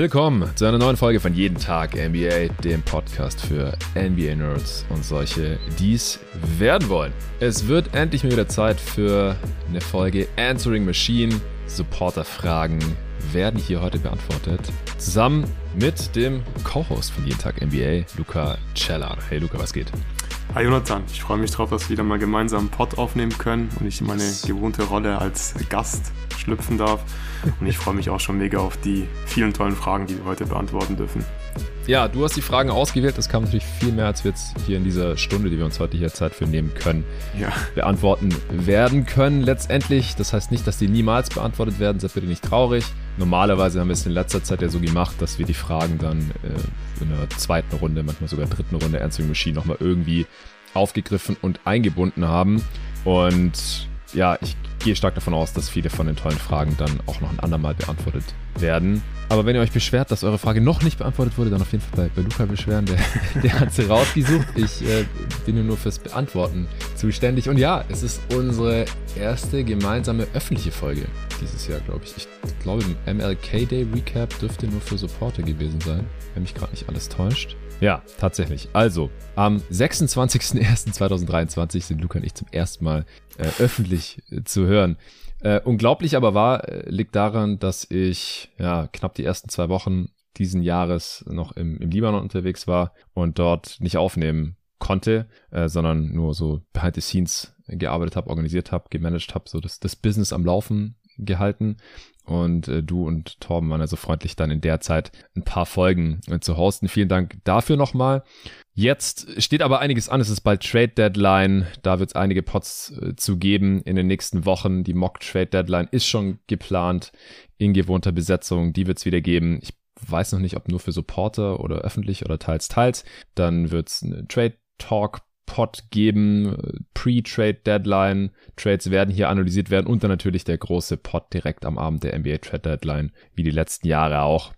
Willkommen zu einer neuen Folge von Jeden Tag NBA, dem Podcast für NBA-Nerds und solche, die es werden wollen. Es wird endlich mal wieder Zeit für eine Folge Answering Machine. Supporter-Fragen werden hier heute beantwortet. Zusammen mit dem Co-Host von Jeden Tag NBA, Luca Cellar. Hey Luca, was geht? Hi Jonathan, ich freue mich drauf, dass wir wieder mal gemeinsam einen Pod aufnehmen können und ich in meine gewohnte Rolle als Gast schlüpfen darf. Und ich freue mich auch schon mega auf die vielen tollen Fragen, die wir heute beantworten dürfen. Ja, du hast die Fragen ausgewählt. Das kam natürlich viel mehr, als wir jetzt hier in dieser Stunde, die wir uns heute hier Zeit für nehmen können, ja. beantworten werden können. Letztendlich, das heißt nicht, dass die niemals beantwortet werden. Seid bitte nicht traurig. Normalerweise haben wir es in letzter Zeit ja so gemacht, dass wir die Fragen dann äh, in der zweiten Runde, manchmal sogar dritten Runde Answering Machine nochmal irgendwie aufgegriffen und eingebunden haben. Und ja, ich gehe stark davon aus, dass viele von den tollen Fragen dann auch noch ein andermal beantwortet werden. Aber wenn ihr euch beschwert, dass eure Frage noch nicht beantwortet wurde, dann auf jeden Fall bei, bei Luca beschweren. Der, der hat sie rausgesucht. Ich äh, bin nur fürs Beantworten zuständig. Und ja, es ist unsere erste gemeinsame öffentliche Folge dieses Jahr, glaube ich. Ich glaube, im MLK Day Recap dürfte nur für Supporter gewesen sein, wenn mich gerade nicht alles täuscht. Ja, tatsächlich. Also, am 26.01.2023 sind Luca und ich zum ersten Mal äh, öffentlich äh, zu hören. Äh, unglaublich aber war, äh, liegt daran, dass ich ja knapp die ersten zwei Wochen diesen Jahres noch im, im Libanon unterwegs war und dort nicht aufnehmen konnte, äh, sondern nur so behind the scenes gearbeitet habe, organisiert habe, gemanagt habe, so das, das Business am Laufen gehalten. Und äh, du und Torben waren also freundlich, dann in der Zeit ein paar Folgen äh, zu hosten. Vielen Dank dafür nochmal. Jetzt steht aber einiges an. Es ist bald Trade Deadline. Da wird es einige Pots äh, zu geben in den nächsten Wochen. Die Mock Trade Deadline ist schon geplant in gewohnter Besetzung. Die wird es wieder geben. Ich weiß noch nicht, ob nur für Supporter oder öffentlich oder teils, teils. Dann wird es eine Trade Talk Pod geben, Pre-Trade Deadline. Trades werden hier analysiert werden und dann natürlich der große Pod direkt am Abend der NBA Trade Deadline, wie die letzten Jahre auch.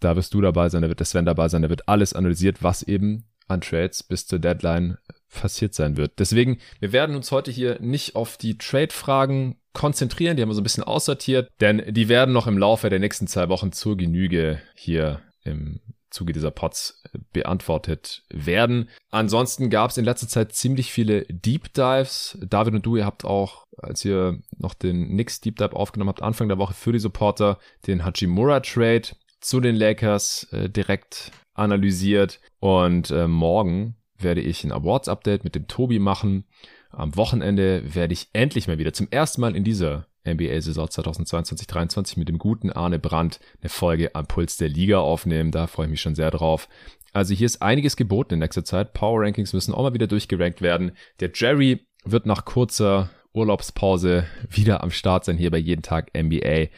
Da wirst du dabei sein, da wird der Sven dabei sein, da wird alles analysiert, was eben an Trades bis zur Deadline passiert sein wird. Deswegen, wir werden uns heute hier nicht auf die Trade-Fragen konzentrieren, die haben wir so ein bisschen aussortiert, denn die werden noch im Laufe der nächsten zwei Wochen zur Genüge hier im Zuge dieser Pods äh, beantwortet werden. Ansonsten gab es in letzter Zeit ziemlich viele Deep Dives. David und du, ihr habt auch, als ihr noch den Knicks Deep Dive aufgenommen habt, Anfang der Woche für die Supporter den Hachimura Trade zu den Lakers äh, direkt analysiert. Und äh, morgen werde ich ein Awards Update mit dem Tobi machen. Am Wochenende werde ich endlich mal wieder zum ersten Mal in dieser NBA-Saison 2022-23 mit dem guten Arne Brandt eine Folge am Puls der Liga aufnehmen. Da freue ich mich schon sehr drauf. Also hier ist einiges geboten in nächster Zeit. Power Rankings müssen auch mal wieder durchgerankt werden. Der Jerry wird nach kurzer Urlaubspause wieder am Start sein hier bei jeden Tag NBA.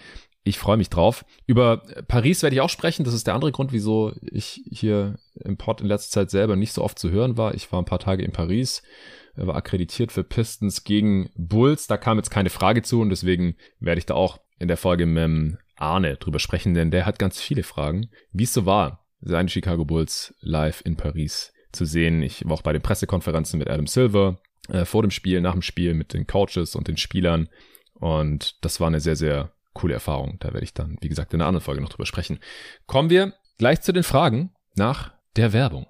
Ich freue mich drauf. Über Paris werde ich auch sprechen. Das ist der andere Grund, wieso ich hier im Pod in letzter Zeit selber nicht so oft zu hören war. Ich war ein paar Tage in Paris er war akkreditiert für Pistons gegen Bulls. Da kam jetzt keine Frage zu und deswegen werde ich da auch in der Folge mit Arne drüber sprechen, denn der hat ganz viele Fragen, wie es so war, seine Chicago Bulls live in Paris zu sehen. Ich war auch bei den Pressekonferenzen mit Adam Silver, äh, vor dem Spiel, nach dem Spiel mit den Coaches und den Spielern. Und das war eine sehr, sehr coole Erfahrung. Da werde ich dann, wie gesagt, in einer anderen Folge noch drüber sprechen. Kommen wir gleich zu den Fragen nach der Werbung.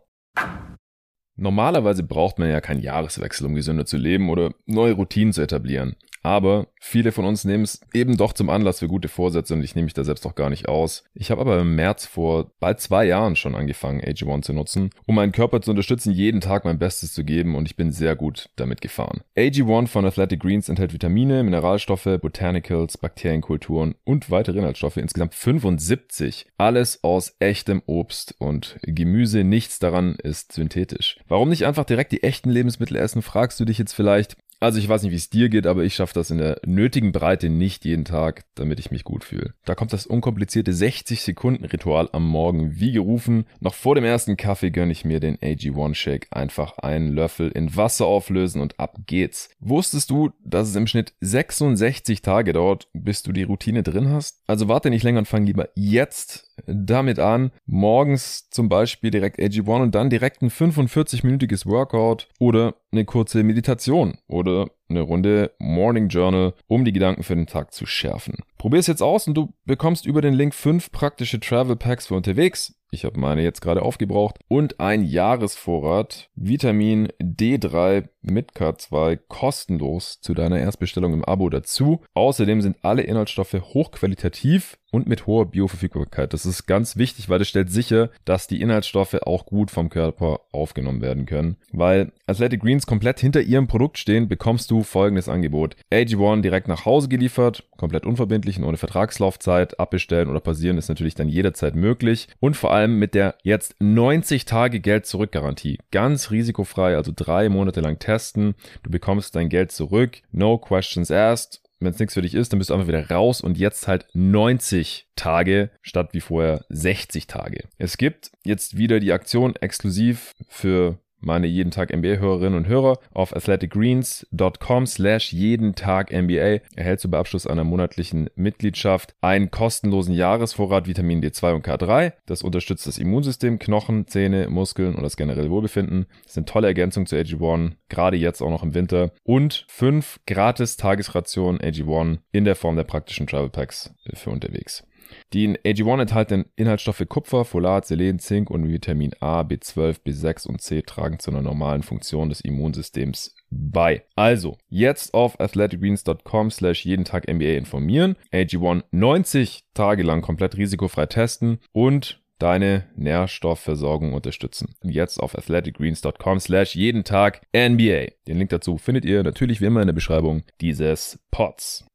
Normalerweise braucht man ja keinen Jahreswechsel, um gesünder zu leben oder neue Routinen zu etablieren. Aber viele von uns nehmen es eben doch zum Anlass für gute Vorsätze und ich nehme mich da selbst auch gar nicht aus. Ich habe aber im März vor bald zwei Jahren schon angefangen, AG1 zu nutzen, um meinen Körper zu unterstützen, jeden Tag mein Bestes zu geben und ich bin sehr gut damit gefahren. AG1 von Athletic Greens enthält Vitamine, Mineralstoffe, Botanicals, Bakterienkulturen und weitere Inhaltsstoffe, insgesamt 75. Alles aus echtem Obst und Gemüse, nichts daran ist synthetisch. Warum nicht einfach direkt die echten Lebensmittel essen, fragst du dich jetzt vielleicht. Also ich weiß nicht, wie es dir geht, aber ich schaffe das in der nötigen Breite nicht jeden Tag, damit ich mich gut fühle. Da kommt das unkomplizierte 60 Sekunden Ritual am Morgen wie gerufen. Noch vor dem ersten Kaffee gönne ich mir den AG1 Shake. Einfach einen Löffel in Wasser auflösen und ab geht's. Wusstest du, dass es im Schnitt 66 Tage dauert, bis du die Routine drin hast? Also warte nicht länger und fang lieber jetzt damit an, morgens zum Beispiel direkt AG1 und dann direkt ein 45-minütiges Workout oder eine kurze Meditation oder eine Runde Morning Journal, um die Gedanken für den Tag zu schärfen. Probier es jetzt aus und du bekommst über den Link fünf praktische Travel Packs für unterwegs. Ich habe meine jetzt gerade aufgebraucht. Und ein Jahresvorrat Vitamin D3 mit K2 kostenlos zu deiner Erstbestellung im Abo dazu. Außerdem sind alle Inhaltsstoffe hochqualitativ und mit hoher Bioverfügbarkeit. Das ist ganz wichtig, weil das stellt sicher, dass die Inhaltsstoffe auch gut vom Körper aufgenommen werden können. Weil Athletic Greens komplett hinter ihrem Produkt stehen, bekommst du folgendes Angebot. AG1 direkt nach Hause geliefert, komplett unverbindlich und ohne Vertragslaufzeit. Abbestellen oder passieren ist natürlich dann jederzeit möglich. Und vor allem mit der jetzt 90 Tage Geld zurück Garantie. Ganz risikofrei, also drei Monate lang testen. Du bekommst dein Geld zurück. No questions asked wenn es nichts für dich ist, dann bist du einfach wieder raus und jetzt halt 90 Tage statt wie vorher 60 Tage. Es gibt jetzt wieder die Aktion exklusiv für meine jeden Tag NBA-Hörerinnen und Hörer auf athleticgreens.com slash jeden Tag NBA erhältst du bei Abschluss einer monatlichen Mitgliedschaft einen kostenlosen Jahresvorrat Vitamin D2 und K3. Das unterstützt das Immunsystem, Knochen, Zähne, Muskeln und das generelle Wohlbefinden. Das sind tolle Ergänzungen zu AG1, gerade jetzt auch noch im Winter. Und fünf gratis Tagesrationen AG1 in der Form der praktischen Travel Packs für unterwegs. Die in AG1 enthaltenen Inhaltsstoffe Kupfer, Folat, Selen, Zink und Vitamin A, B12, B6 und C tragen zu einer normalen Funktion des Immunsystems bei. Also, jetzt auf athleticgreens.com slash jeden Tag NBA informieren, AG1 90 Tage lang komplett risikofrei testen und deine Nährstoffversorgung unterstützen. Jetzt auf athleticgreens.com slash jeden Tag NBA. Den Link dazu findet ihr natürlich wie immer in der Beschreibung dieses Pods.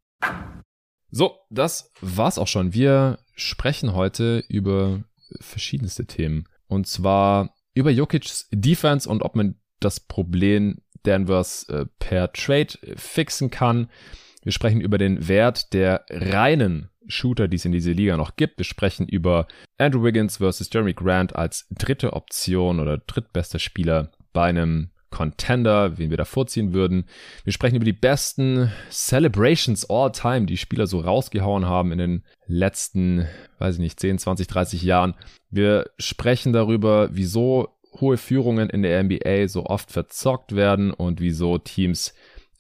So, das war's auch schon. Wir sprechen heute über verschiedenste Themen. Und zwar über Jokic's Defense und ob man das Problem Danvers äh, per Trade fixen kann. Wir sprechen über den Wert der reinen Shooter, die es in dieser Liga noch gibt. Wir sprechen über Andrew Wiggins versus Jeremy Grant als dritte Option oder drittbester Spieler bei einem Contender, wen wir da vorziehen würden. Wir sprechen über die besten Celebrations all time, die Spieler so rausgehauen haben in den letzten, weiß ich nicht, 10, 20, 30 Jahren. Wir sprechen darüber, wieso hohe Führungen in der NBA so oft verzockt werden und wieso Teams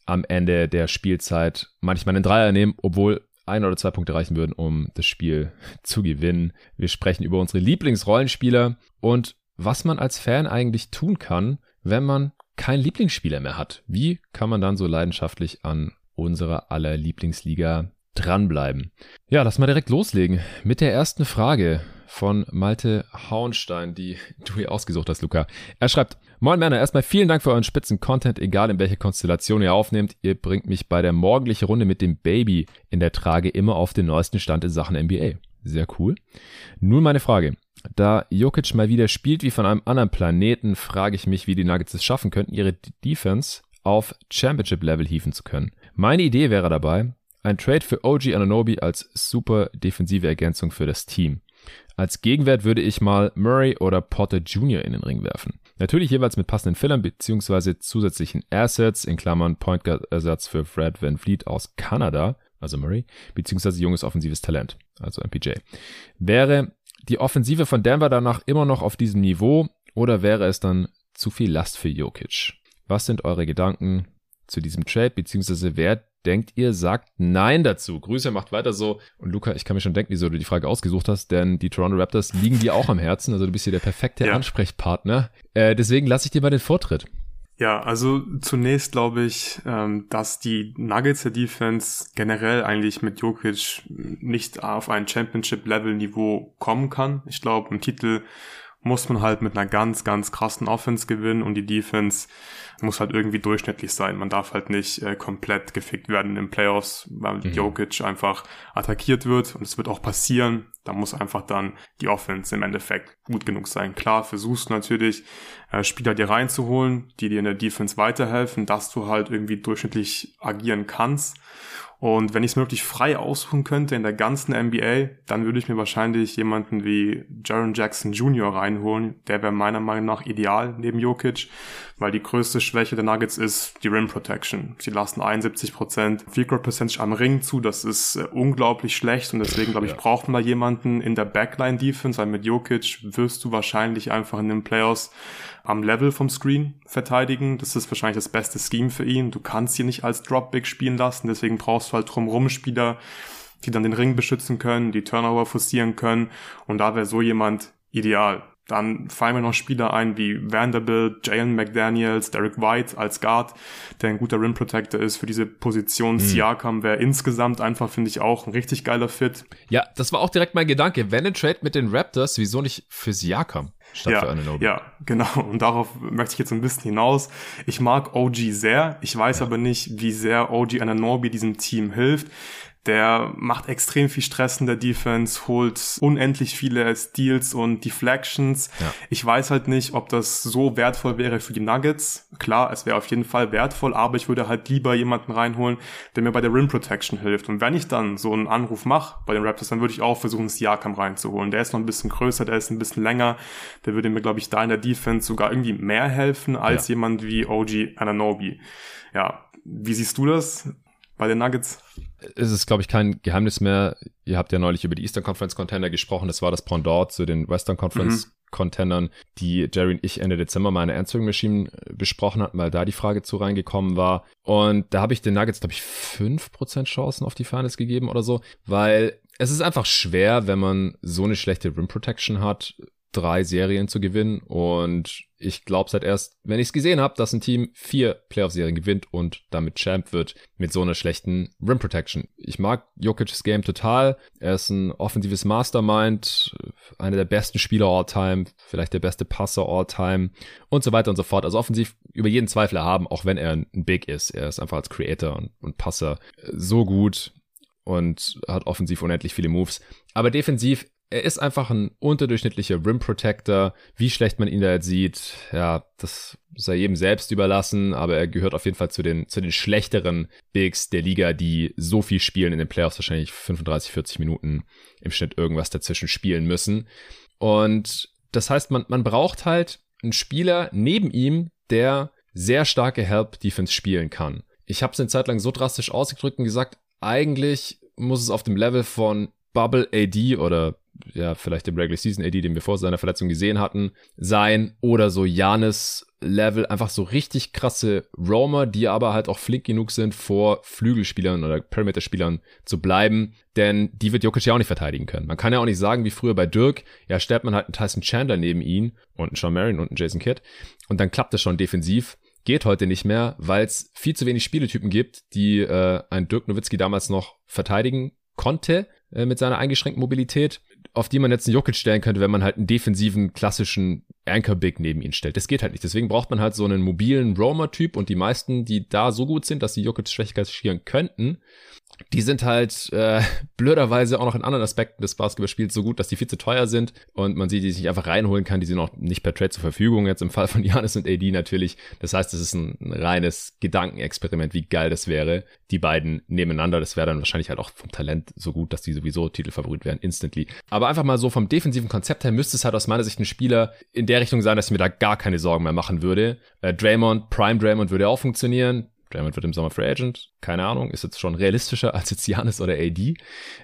am Ende der Spielzeit manchmal einen Dreier nehmen, obwohl ein oder zwei Punkte reichen würden, um das Spiel zu gewinnen. Wir sprechen über unsere Lieblingsrollenspieler und was man als Fan eigentlich tun kann, wenn man keinen Lieblingsspieler mehr hat. Wie kann man dann so leidenschaftlich an unserer aller Lieblingsliga dranbleiben? Ja, lass mal direkt loslegen mit der ersten Frage von Malte Hauenstein, die du hier ausgesucht hast, Luca. Er schreibt, Moin Männer, erstmal vielen Dank für euren spitzen Content, egal in welcher Konstellation ihr aufnehmt. Ihr bringt mich bei der morgendlichen Runde mit dem Baby in der Trage immer auf den neuesten Stand in Sachen NBA. Sehr cool. Nun meine Frage. Da Jokic mal wieder spielt wie von einem anderen Planeten, frage ich mich, wie die Nuggets es schaffen könnten, ihre Defense auf Championship-Level hieven zu können. Meine Idee wäre dabei, ein Trade für OG Ananobi als super defensive Ergänzung für das Team. Als Gegenwert würde ich mal Murray oder Potter Jr. in den Ring werfen. Natürlich jeweils mit passenden Fillern bzw. zusätzlichen Assets, in Klammern Point Guard Ersatz für Fred Van Fleet aus Kanada, also Murray, beziehungsweise junges offensives Talent, also MPJ. Wäre die Offensive von Denver danach immer noch auf diesem Niveau oder wäre es dann zu viel Last für Jokic? Was sind eure Gedanken zu diesem Trade, beziehungsweise wer denkt ihr, sagt Nein dazu? Grüße, macht weiter so. Und Luca, ich kann mir schon denken, wieso du die Frage ausgesucht hast, denn die Toronto Raptors liegen dir auch am Herzen. Also du bist hier der perfekte ja. Ansprechpartner. Äh, deswegen lasse ich dir mal den Vortritt. Ja, also zunächst glaube ich, ähm, dass die Nuggets der Defense generell eigentlich mit Jokic nicht auf ein Championship-Level-Niveau kommen kann. Ich glaube, im Titel muss man halt mit einer ganz, ganz krassen Offense gewinnen und die Defense muss halt irgendwie durchschnittlich sein. Man darf halt nicht äh, komplett gefickt werden in Playoffs, weil mhm. Jokic einfach attackiert wird und es wird auch passieren. Da muss einfach dann die Offense im Endeffekt gut genug sein. Klar, versuchst du natürlich äh, Spieler dir reinzuholen, die dir in der Defense weiterhelfen, dass du halt irgendwie durchschnittlich agieren kannst. Und wenn ich es möglich frei aussuchen könnte in der ganzen NBA, dann würde ich mir wahrscheinlich jemanden wie Jaron Jackson Jr. reinholen. Der wäre meiner Meinung nach ideal neben Jokic, weil die größte Schwäche der Nuggets ist die Rim Protection. Sie lassen 71% Field Goal Percentage am Ring zu. Das ist äh, unglaublich schlecht und deswegen glaube ich, ja. braucht man da jemanden in der Backline Defense, weil mit Jokic wirst du wahrscheinlich einfach in den Playoffs am Level vom Screen verteidigen. Das ist wahrscheinlich das beste Scheme für ihn. Du kannst ihn nicht als Drop Big spielen lassen, deswegen brauchst du halt drumherum Spieler, die dann den Ring beschützen können, die Turnover forcieren können. Und da wäre so jemand ideal. Dann fallen mir noch Spieler ein wie Vanderbilt, Jalen McDaniels, Derek White als Guard, der ein guter Rim Protector ist für diese Position. Mhm. Siakam wäre insgesamt einfach, finde ich, auch ein richtig geiler Fit. Ja, das war auch direkt mein Gedanke. Wenn ein Trade mit den Raptors, wieso nicht für Siakam? Statt ja, für Ananobi. ja, genau. Und darauf möchte ich jetzt ein bisschen hinaus. Ich mag OG sehr. Ich weiß ja. aber nicht, wie sehr OG Ananobi diesem Team hilft. Der macht extrem viel Stress in der Defense, holt unendlich viele Steals und Deflections. Ja. Ich weiß halt nicht, ob das so wertvoll wäre für die Nuggets. Klar, es wäre auf jeden Fall wertvoll, aber ich würde halt lieber jemanden reinholen, der mir bei der Rim Protection hilft. Und wenn ich dann so einen Anruf mache bei den Raptors, dann würde ich auch versuchen, Siakam reinzuholen. Der ist noch ein bisschen größer, der ist ein bisschen länger. Der würde mir, glaube ich, da in der Defense sogar irgendwie mehr helfen als ja. jemand wie OG Ananobi. Ja, wie siehst du das? bei den Nuggets? Es ist, glaube ich, kein Geheimnis mehr. Ihr habt ja neulich über die Eastern Conference Contender gesprochen. Das war das Pendant zu den Western Conference mhm. Contendern, die Jerry und ich Ende Dezember mal in der Answering Machine äh, besprochen hatten, weil da die Frage zu reingekommen war. Und da habe ich den Nuggets, glaube ich, fünf Prozent Chancen auf die Finals gegeben oder so, weil es ist einfach schwer, wenn man so eine schlechte Rim Protection hat, drei Serien zu gewinnen. Und ich glaube seit erst, wenn ich es gesehen habe, dass ein Team vier Playoff-Serien gewinnt und damit Champ wird mit so einer schlechten Rim Protection. Ich mag Jokic's Game total. Er ist ein offensives Mastermind, einer der besten Spieler all time, vielleicht der beste Passer all time und so weiter und so fort. Also offensiv über jeden Zweifel haben, auch wenn er ein Big ist. Er ist einfach als Creator und, und Passer so gut und hat offensiv unendlich viele Moves. Aber defensiv er ist einfach ein unterdurchschnittlicher Rim Protector. Wie schlecht man ihn da jetzt sieht, ja, das sei jedem selbst überlassen, aber er gehört auf jeden Fall zu den, zu den schlechteren Bigs der Liga, die so viel spielen in den Playoffs, wahrscheinlich 35, 40 Minuten im Schnitt irgendwas dazwischen spielen müssen. Und das heißt, man, man braucht halt einen Spieler neben ihm, der sehr starke Help-Defense spielen kann. Ich habe es eine Zeit lang so drastisch ausgedrückt und gesagt, eigentlich muss es auf dem Level von Bubble AD oder ja, vielleicht dem Regular Season AD, den wir vor seiner Verletzung gesehen hatten, sein oder so Janis Level, einfach so richtig krasse Roamer, die aber halt auch flink genug sind, vor Flügelspielern oder Perimeter-Spielern zu bleiben, denn die wird Jokic ja auch nicht verteidigen können. Man kann ja auch nicht sagen, wie früher bei Dirk, ja, stellt man halt einen Tyson Chandler neben ihn und einen Sean Marion und einen Jason Kidd und dann klappt das schon defensiv. Geht heute nicht mehr, weil es viel zu wenig Spieletypen gibt, die äh, ein Dirk Nowitzki damals noch verteidigen konnte äh, mit seiner eingeschränkten Mobilität auf die man jetzt einen Jokic stellen könnte, wenn man halt einen defensiven, klassischen Anchor-Big neben ihn stellt. Das geht halt nicht. Deswegen braucht man halt so einen mobilen Roamer-Typ und die meisten, die da so gut sind, dass sie Jokic schlecht kaschieren könnten, die sind halt äh, blöderweise auch noch in anderen Aspekten des Basketballspiels so gut, dass die viel zu teuer sind und man sie die sich einfach reinholen kann. Die sind auch nicht per Trade zur Verfügung, jetzt im Fall von Janis und AD natürlich. Das heißt, es ist ein, ein reines Gedankenexperiment, wie geil das wäre, die beiden nebeneinander. Das wäre dann wahrscheinlich halt auch vom Talent so gut, dass die sowieso Titelfavorit wären, instantly. Aber einfach mal so vom defensiven Konzept her müsste es halt aus meiner Sicht ein Spieler in der Richtung sein, dass ich mir da gar keine Sorgen mehr machen würde. Äh, Draymond, Prime Draymond würde auch funktionieren. Draymond wird im Sommer Free Agent. Keine Ahnung, ist jetzt schon realistischer als jetzt Janis oder AD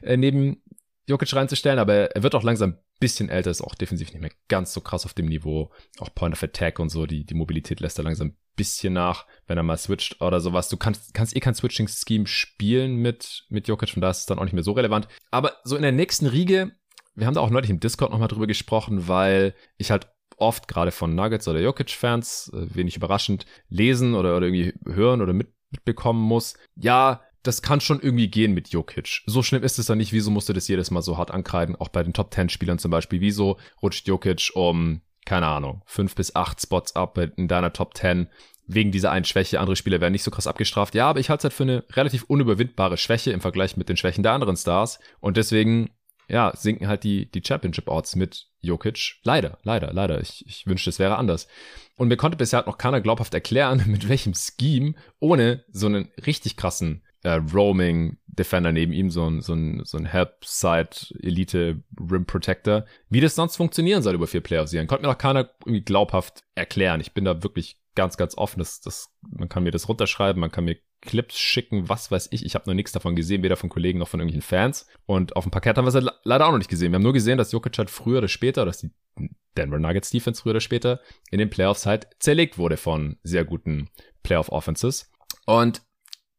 äh, neben Jokic reinzustellen, aber er wird auch langsam ein bisschen älter, ist auch defensiv nicht mehr ganz so krass auf dem Niveau. Auch Point of Attack und so, die, die Mobilität lässt er langsam ein bisschen nach, wenn er mal switcht oder sowas. Du kannst, kannst eh kein Switching-Scheme spielen mit, mit Jokic, von da ist es dann auch nicht mehr so relevant. Aber so in der nächsten Riege, wir haben da auch neulich im Discord nochmal drüber gesprochen, weil ich halt oft gerade von Nuggets oder Jokic-Fans, äh, wenig überraschend, lesen oder, oder irgendwie hören oder mit, mitbekommen muss. Ja, das kann schon irgendwie gehen mit Jokic. So schlimm ist es dann nicht. Wieso musst du das jedes Mal so hart ankreiden? Auch bei den Top 10 Spielern zum Beispiel. Wieso rutscht Jokic um, keine Ahnung, fünf bis acht Spots ab in deiner Top 10? Wegen dieser einen Schwäche. Andere Spieler werden nicht so krass abgestraft. Ja, aber ich halte es halt für eine relativ unüberwindbare Schwäche im Vergleich mit den Schwächen der anderen Stars. Und deswegen ja, sinken halt die, die Championship-Odds mit Jokic. Leider, leider, leider. Ich, ich wünschte, es wäre anders. Und mir konnte bisher halt noch keiner glaubhaft erklären, mit welchem Scheme, ohne so einen richtig krassen äh, Roaming-Defender neben ihm, so ein, so ein, so ein Help-Side-Elite-Rim-Protector, wie das sonst funktionieren soll über vier Playoff-Serien. Konnte mir noch keiner irgendwie glaubhaft erklären. Ich bin da wirklich ganz, ganz offen. Das, das, man kann mir das runterschreiben, man kann mir Clips schicken, was weiß ich. Ich habe noch nichts davon gesehen, weder von Kollegen noch von irgendwelchen Fans. Und auf dem Parkett haben wir es halt leider auch noch nicht gesehen. Wir haben nur gesehen, dass Jokic halt früher oder später, dass die Denver Nuggets Defense früher oder später in den Playoffs halt zerlegt wurde von sehr guten Playoff Offenses. Und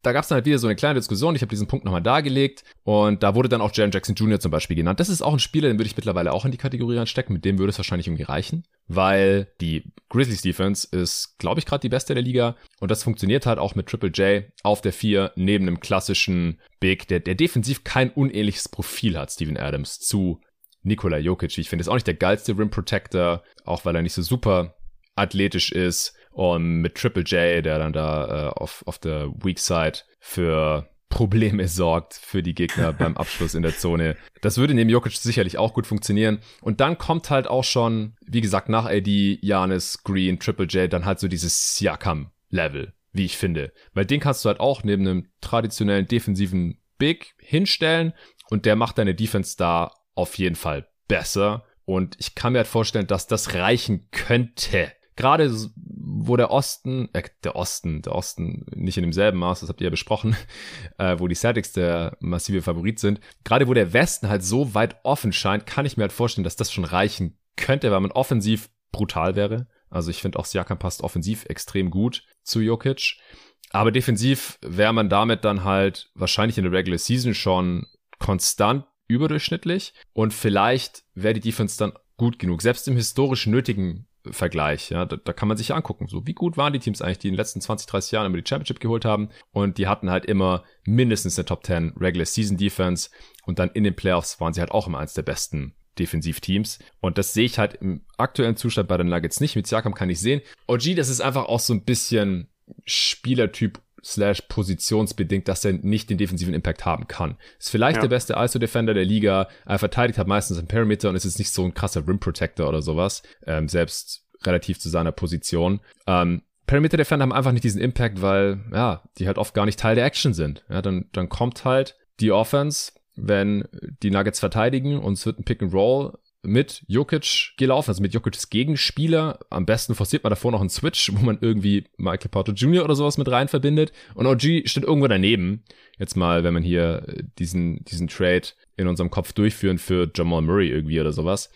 da gab es dann halt wieder so eine kleine Diskussion. Ich habe diesen Punkt nochmal dargelegt und da wurde dann auch Jaren Jackson Jr. zum Beispiel genannt. Das ist auch ein Spieler, den würde ich mittlerweile auch in die Kategorie anstecken. Mit dem würde es wahrscheinlich irgendwie reichen, weil die Grizzlies Defense ist, glaube ich, gerade die beste der Liga und das funktioniert halt auch mit Triple J auf der 4 neben einem klassischen Big, der, der defensiv kein unähnliches Profil hat, Steven Adams, zu Nikola Jokic. Ich finde, ist auch nicht der geilste Rim Protector, auch weil er nicht so super athletisch ist und mit Triple J, der dann da äh, auf, auf der Weak Side für Probleme sorgt für die Gegner beim Abschluss in der Zone. Das würde neben Jokic sicherlich auch gut funktionieren. Und dann kommt halt auch schon, wie gesagt, nach AD, Janis, Green, Triple J, dann halt so dieses Siakam-Level, wie ich finde. Weil den kannst du halt auch neben einem traditionellen defensiven Big hinstellen und der macht deine Defense da auf jeden Fall besser. Und ich kann mir halt vorstellen, dass das reichen könnte gerade wo der Osten, äh, der Osten, der Osten nicht in demselben Maß, das habt ihr ja besprochen, äh, wo die Celtics der massive Favorit sind, gerade wo der Westen halt so weit offen scheint, kann ich mir halt vorstellen, dass das schon reichen könnte, weil man offensiv brutal wäre. Also ich finde auch Siakam passt offensiv extrem gut zu Jokic. Aber defensiv wäre man damit dann halt wahrscheinlich in der Regular Season schon konstant überdurchschnittlich und vielleicht wäre die Defense dann gut genug. Selbst im historisch nötigen Vergleich. Ja, da, da kann man sich ja angucken. So, wie gut waren die Teams eigentlich, die in den letzten 20, 30 Jahren immer die Championship geholt haben? Und die hatten halt immer mindestens eine Top 10 Regular Season Defense. Und dann in den Playoffs waren sie halt auch immer eins der besten Defensivteams. Und das sehe ich halt im aktuellen Zustand bei den Nuggets nicht. Mit Siakam kann ich sehen. OG, das ist einfach auch so ein bisschen Spielertyp slash positionsbedingt, dass er nicht den defensiven Impact haben kann. Ist vielleicht ja. der beste ISO-Defender der Liga. Er verteidigt hat meistens einen Perimeter und ist jetzt nicht so ein krasser Rim Protector oder sowas. Ähm, selbst relativ zu seiner Position. Ähm, Perimeter Defender haben einfach nicht diesen Impact, weil, ja, die halt oft gar nicht Teil der Action sind. Ja, dann, dann kommt halt die Offense, wenn die Nuggets verteidigen und es wird ein Pick and Roll mit Jokic gelaufen, also mit Jokic's Gegenspieler. Am besten forciert man davor noch einen Switch, wo man irgendwie Michael Porter Jr. oder sowas mit rein verbindet. Und OG steht irgendwo daneben. Jetzt mal, wenn man hier diesen, diesen Trade in unserem Kopf durchführen für Jamal Murray irgendwie oder sowas.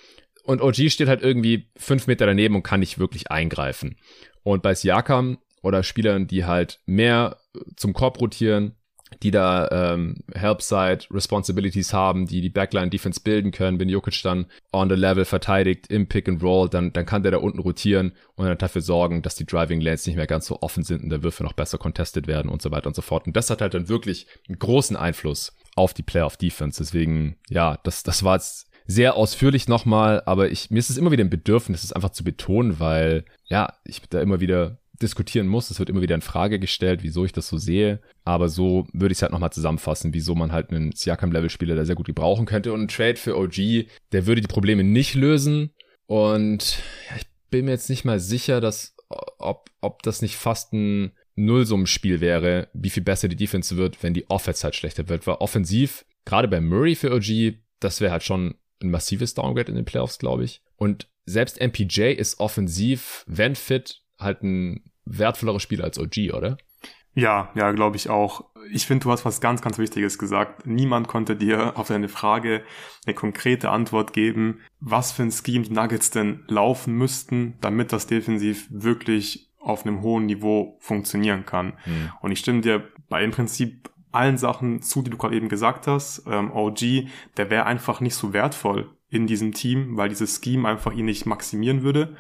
Und OG steht halt irgendwie fünf Meter daneben und kann nicht wirklich eingreifen. Und bei Siakam oder Spielern, die halt mehr zum Korb rotieren, die da ähm, Helpside Responsibilities haben, die die Backline Defense bilden können. Wenn Jokic dann on the level verteidigt im Pick and Roll, dann, dann kann der da unten rotieren und dann dafür sorgen, dass die Driving Lanes nicht mehr ganz so offen sind und der Würfe noch besser contested werden und so weiter und so fort. Und das hat halt dann wirklich einen großen Einfluss auf die Playoff Defense. Deswegen, ja, das, das war jetzt sehr ausführlich nochmal, aber ich, mir ist es immer wieder ein Bedürfnis, es einfach zu betonen, weil, ja, ich da immer wieder diskutieren muss. Es wird immer wieder in Frage gestellt, wieso ich das so sehe. Aber so würde ich es halt nochmal zusammenfassen, wieso man halt einen Siakam-Level-Spieler da sehr gut gebrauchen könnte. Und ein Trade für OG, der würde die Probleme nicht lösen. Und ja, ich bin mir jetzt nicht mal sicher, dass, ob, ob das nicht fast ein Nullsummenspiel wäre, wie viel besser die Defense wird, wenn die Offense halt schlechter wird. Weil offensiv, gerade bei Murray für OG, das wäre halt schon ein massives Downgrade in den Playoffs, glaube ich. Und selbst MPJ ist offensiv, wenn fit, halt ein wertvollerer Spieler als OG, oder? Ja, ja, glaube ich auch. Ich finde, du hast was ganz, ganz Wichtiges gesagt. Niemand konnte dir auf deine Frage eine konkrete Antwort geben, was für ein Scheme die Nuggets denn laufen müssten, damit das defensiv wirklich auf einem hohen Niveau funktionieren kann. Mhm. Und ich stimme dir bei im Prinzip allen Sachen zu, die du gerade eben gesagt hast. Ähm, OG, der wäre einfach nicht so wertvoll in diesem Team, weil dieses Scheme einfach ihn nicht maximieren würde.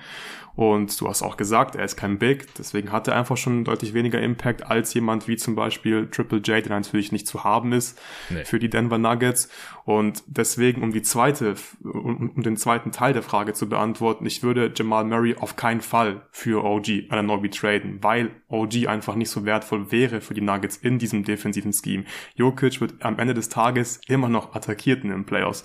Und du hast auch gesagt, er ist kein Big, deswegen hat er einfach schon deutlich weniger Impact als jemand wie zum Beispiel Triple J, der natürlich nicht zu haben ist nee. für die Denver Nuggets. Und deswegen, um die zweite, um, um, den zweiten Teil der Frage zu beantworten, ich würde Jamal Murray auf keinen Fall für OG Ananobi traden, weil OG einfach nicht so wertvoll wäre für die Nuggets in diesem defensiven Scheme. Jokic wird am Ende des Tages immer noch attackiert in den Playoffs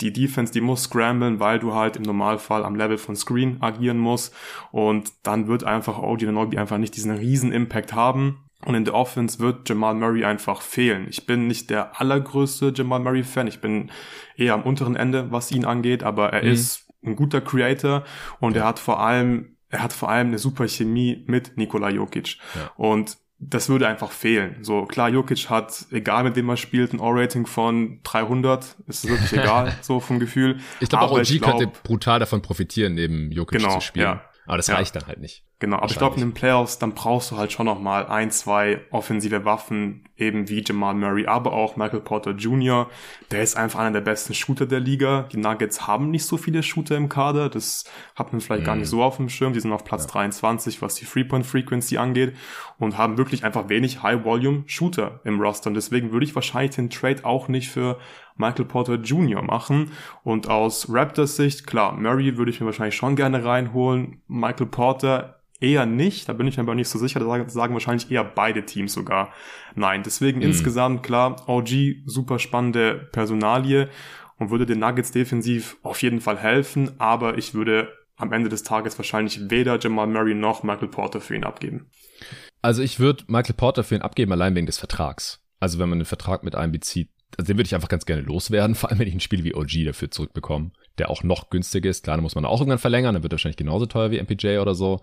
die Defense, die muss scramblen, weil du halt im Normalfall am Level von Screen agieren musst und dann wird einfach OG Ananobi einfach nicht diesen riesen Impact haben. Und in der Offense wird Jamal Murray einfach fehlen. Ich bin nicht der allergrößte Jamal Murray-Fan. Ich bin eher am unteren Ende, was ihn angeht, aber er mhm. ist ein guter Creator und er hat vor allem, er hat vor allem eine super Chemie mit Nikola Jokic. Ja. Und das würde einfach fehlen. So, klar, Jokic hat, egal mit dem er spielt, ein O-Rating von 300. Ist wirklich egal, so vom Gefühl. Ich glaube, auch OG glaub, könnte brutal davon profitieren, neben Jokic genau, zu spielen. Ja. Aber das ja. reicht dann halt nicht. Genau, aber ich glaube in den Playoffs, dann brauchst du halt schon noch mal ein, zwei offensive Waffen, eben wie Jamal Murray, aber auch Michael Porter Jr. Der ist einfach einer der besten Shooter der Liga. Die Nuggets haben nicht so viele Shooter im Kader, das hat man vielleicht mhm. gar nicht so auf dem Schirm. Die sind auf Platz ja. 23, was die Three-Point-Frequency angeht und haben wirklich einfach wenig High-Volume-Shooter im Roster. Und deswegen würde ich wahrscheinlich den Trade auch nicht für Michael Porter Jr. machen. Und aus Raptors Sicht, klar, Murray würde ich mir wahrscheinlich schon gerne reinholen. Michael Porter eher nicht, da bin ich mir aber nicht so sicher, da sagen, wahrscheinlich eher beide Teams sogar nein. Deswegen mhm. insgesamt klar, OG, super spannende Personalie und würde den Nuggets defensiv auf jeden Fall helfen, aber ich würde am Ende des Tages wahrscheinlich weder Jamal Murray noch Michael Porter für ihn abgeben. Also ich würde Michael Porter für ihn abgeben, allein wegen des Vertrags. Also wenn man einen Vertrag mit einbezieht, also den würde ich einfach ganz gerne loswerden, vor allem wenn ich ein Spiel wie OG dafür zurückbekomme, der auch noch günstiger ist. Klar, dann muss man auch irgendwann verlängern, dann wird er wahrscheinlich genauso teuer wie MPJ oder so.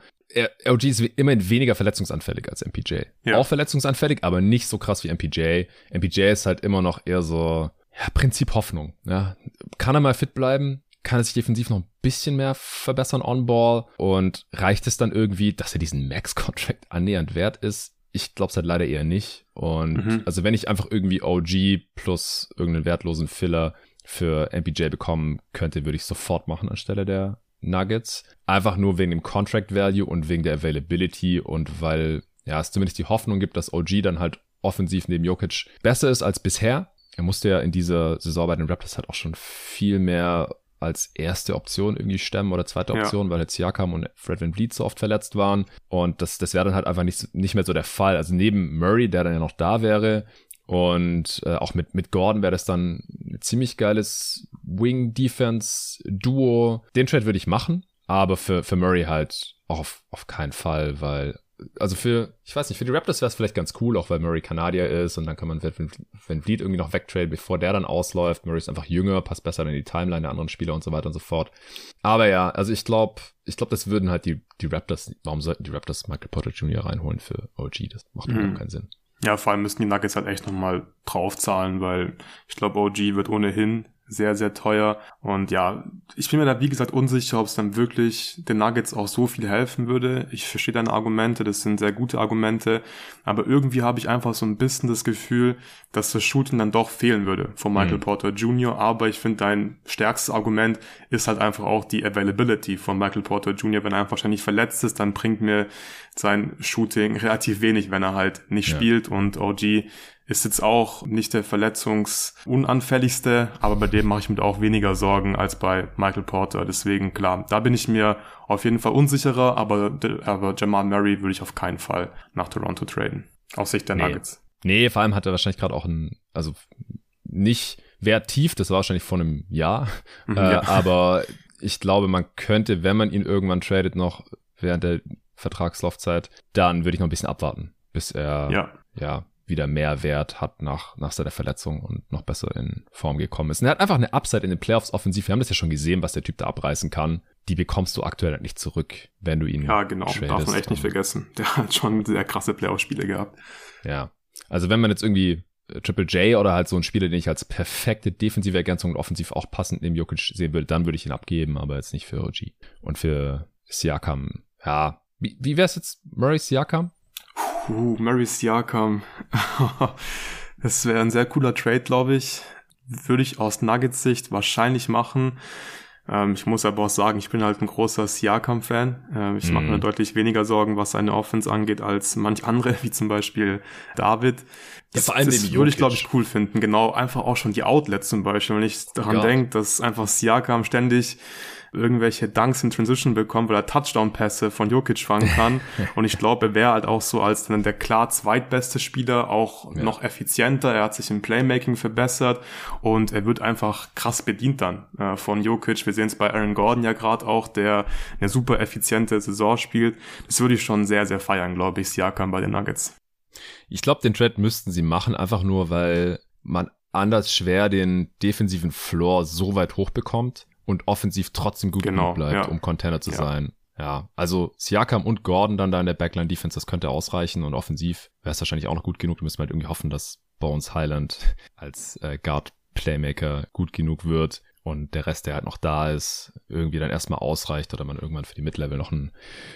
OG ist immerhin weniger verletzungsanfällig als MPJ. Ja. Auch verletzungsanfällig, aber nicht so krass wie MPJ. MPJ ist halt immer noch eher so, ja, Prinzip Hoffnung. Ja. Kann er mal fit bleiben? Kann er sich defensiv noch ein bisschen mehr verbessern on Ball? Und reicht es dann irgendwie, dass er diesen Max-Contract annähernd wert ist? Ich glaube es halt leider eher nicht. Und mhm. also wenn ich einfach irgendwie OG plus irgendeinen wertlosen Filler für MPJ bekommen könnte, würde ich sofort machen anstelle der Nuggets. Einfach nur wegen dem Contract Value und wegen der Availability und weil ja, es zumindest die Hoffnung gibt, dass OG dann halt offensiv neben Jokic besser ist als bisher. Er musste ja in dieser Saison bei den Raptors halt auch schon viel mehr als erste Option irgendwie stemmen oder zweite Option, ja. weil jetzt Siakam und Fred Van Vliet so oft verletzt waren. Und das, das wäre dann halt einfach nicht, nicht mehr so der Fall. Also neben Murray, der dann ja noch da wäre, und äh, auch mit, mit Gordon wäre das dann ein ziemlich geiles Wing-Defense-Duo. Den Trade würde ich machen, aber für, für Murray halt auch auf, auf keinen Fall, weil also für, ich weiß nicht, für die Raptors wäre es vielleicht ganz cool, auch weil Murray Kanadier ist und dann kann man Van Vliet irgendwie noch wegtraden, bevor der dann ausläuft. Murray ist einfach jünger, passt besser in die Timeline der anderen Spieler und so weiter und so fort. Aber ja, also ich glaube, ich glaube, das würden halt die, die Raptors, warum sollten die Raptors Michael Porter Jr. reinholen für OG? Das macht mhm. überhaupt keinen Sinn. Ja, vor allem müssen die Nuggets halt echt nochmal draufzahlen, weil ich glaube, OG wird ohnehin sehr, sehr teuer. Und ja, ich bin mir da, wie gesagt, unsicher, ob es dann wirklich den Nuggets auch so viel helfen würde. Ich verstehe deine Argumente, das sind sehr gute Argumente. Aber irgendwie habe ich einfach so ein bisschen das Gefühl, dass das Shooting dann doch fehlen würde von Michael mhm. Porter Jr. Aber ich finde, dein stärkstes Argument ist halt einfach auch die Availability von Michael Porter Jr. Wenn er einfach wahrscheinlich verletzt ist, dann bringt mir sein Shooting relativ wenig, wenn er halt nicht ja. spielt. Und OG ist jetzt auch nicht der verletzungsunanfälligste, aber bei dem mache ich mir auch weniger Sorgen als bei Michael Porter. Deswegen, klar, da bin ich mir auf jeden Fall unsicherer, aber, aber Jamal Murray würde ich auf keinen Fall nach Toronto traden. Aus Sicht der nee. Nuggets. Nee, vor allem hat er wahrscheinlich gerade auch ein, also nicht wert tief, das war wahrscheinlich vor einem Jahr, mhm, äh, ja. aber ich glaube, man könnte, wenn man ihn irgendwann tradet, noch während der Vertragslaufzeit, dann würde ich noch ein bisschen abwarten, bis er ja, ja wieder mehr Wert hat nach, nach seiner Verletzung und noch besser in Form gekommen ist. Und er hat einfach eine Upside in den Playoffs offensiv. Wir haben das ja schon gesehen, was der Typ da abreißen kann. Die bekommst du aktuell nicht zurück, wenn du ihn. Ja, genau. Tradest. Darf man echt nicht vergessen. Der hat schon sehr krasse Playoff-Spiele gehabt. Ja. Also wenn man jetzt irgendwie äh, Triple J oder halt so ein Spieler, den ich als perfekte defensive Ergänzung und offensiv auch passend neben Jokic sehen würde, dann würde ich ihn abgeben, aber jetzt nicht für OG. Und für Siakam, ja. Wie, wie wär's jetzt Murray Siakam? Uh, Mary Siakam. das wäre ein sehr cooler Trade, glaube ich. Würde ich aus Nuggets Sicht wahrscheinlich machen. Ähm, ich muss aber auch sagen, ich bin halt ein großer Siakam-Fan. Ähm, ich mm. mache mir mhm. deutlich weniger Sorgen, was seine Offense angeht, als manch andere, wie zum Beispiel David. Das, ja, das würde ich, glaube ich, cool finden. Genau, einfach auch schon die Outlets zum Beispiel. Wenn ich daran denke, dass einfach Siakam ständig irgendwelche Dunks in Transition bekommt, weil er Touchdown-Pässe von Jokic fangen kann. und ich glaube, er wäre halt auch so als dann der klar zweitbeste Spieler auch ja. noch effizienter. Er hat sich im Playmaking verbessert und er wird einfach krass bedient dann äh, von Jokic. Wir sehen es bei Aaron Gordon ja gerade auch, der eine super effiziente Saison spielt. Das würde ich schon sehr, sehr feiern, glaube ich, Siakam bei den Nuggets. Ich glaube, den Trade müssten sie machen, einfach nur, weil man anders schwer den defensiven Floor so weit hoch bekommt und offensiv trotzdem gut genau, bleibt, ja. um Container zu ja. sein. Ja, also Siakam und Gordon dann da in der Backline-Defense, das könnte ausreichen und offensiv wäre es wahrscheinlich auch noch gut genug. Da müssen wir halt irgendwie hoffen, dass Bones Highland als äh, Guard Playmaker gut genug wird. und der Rest, der halt noch da ist, irgendwie dann erstmal ausreicht oder man irgendwann für die Mid-Level noch einen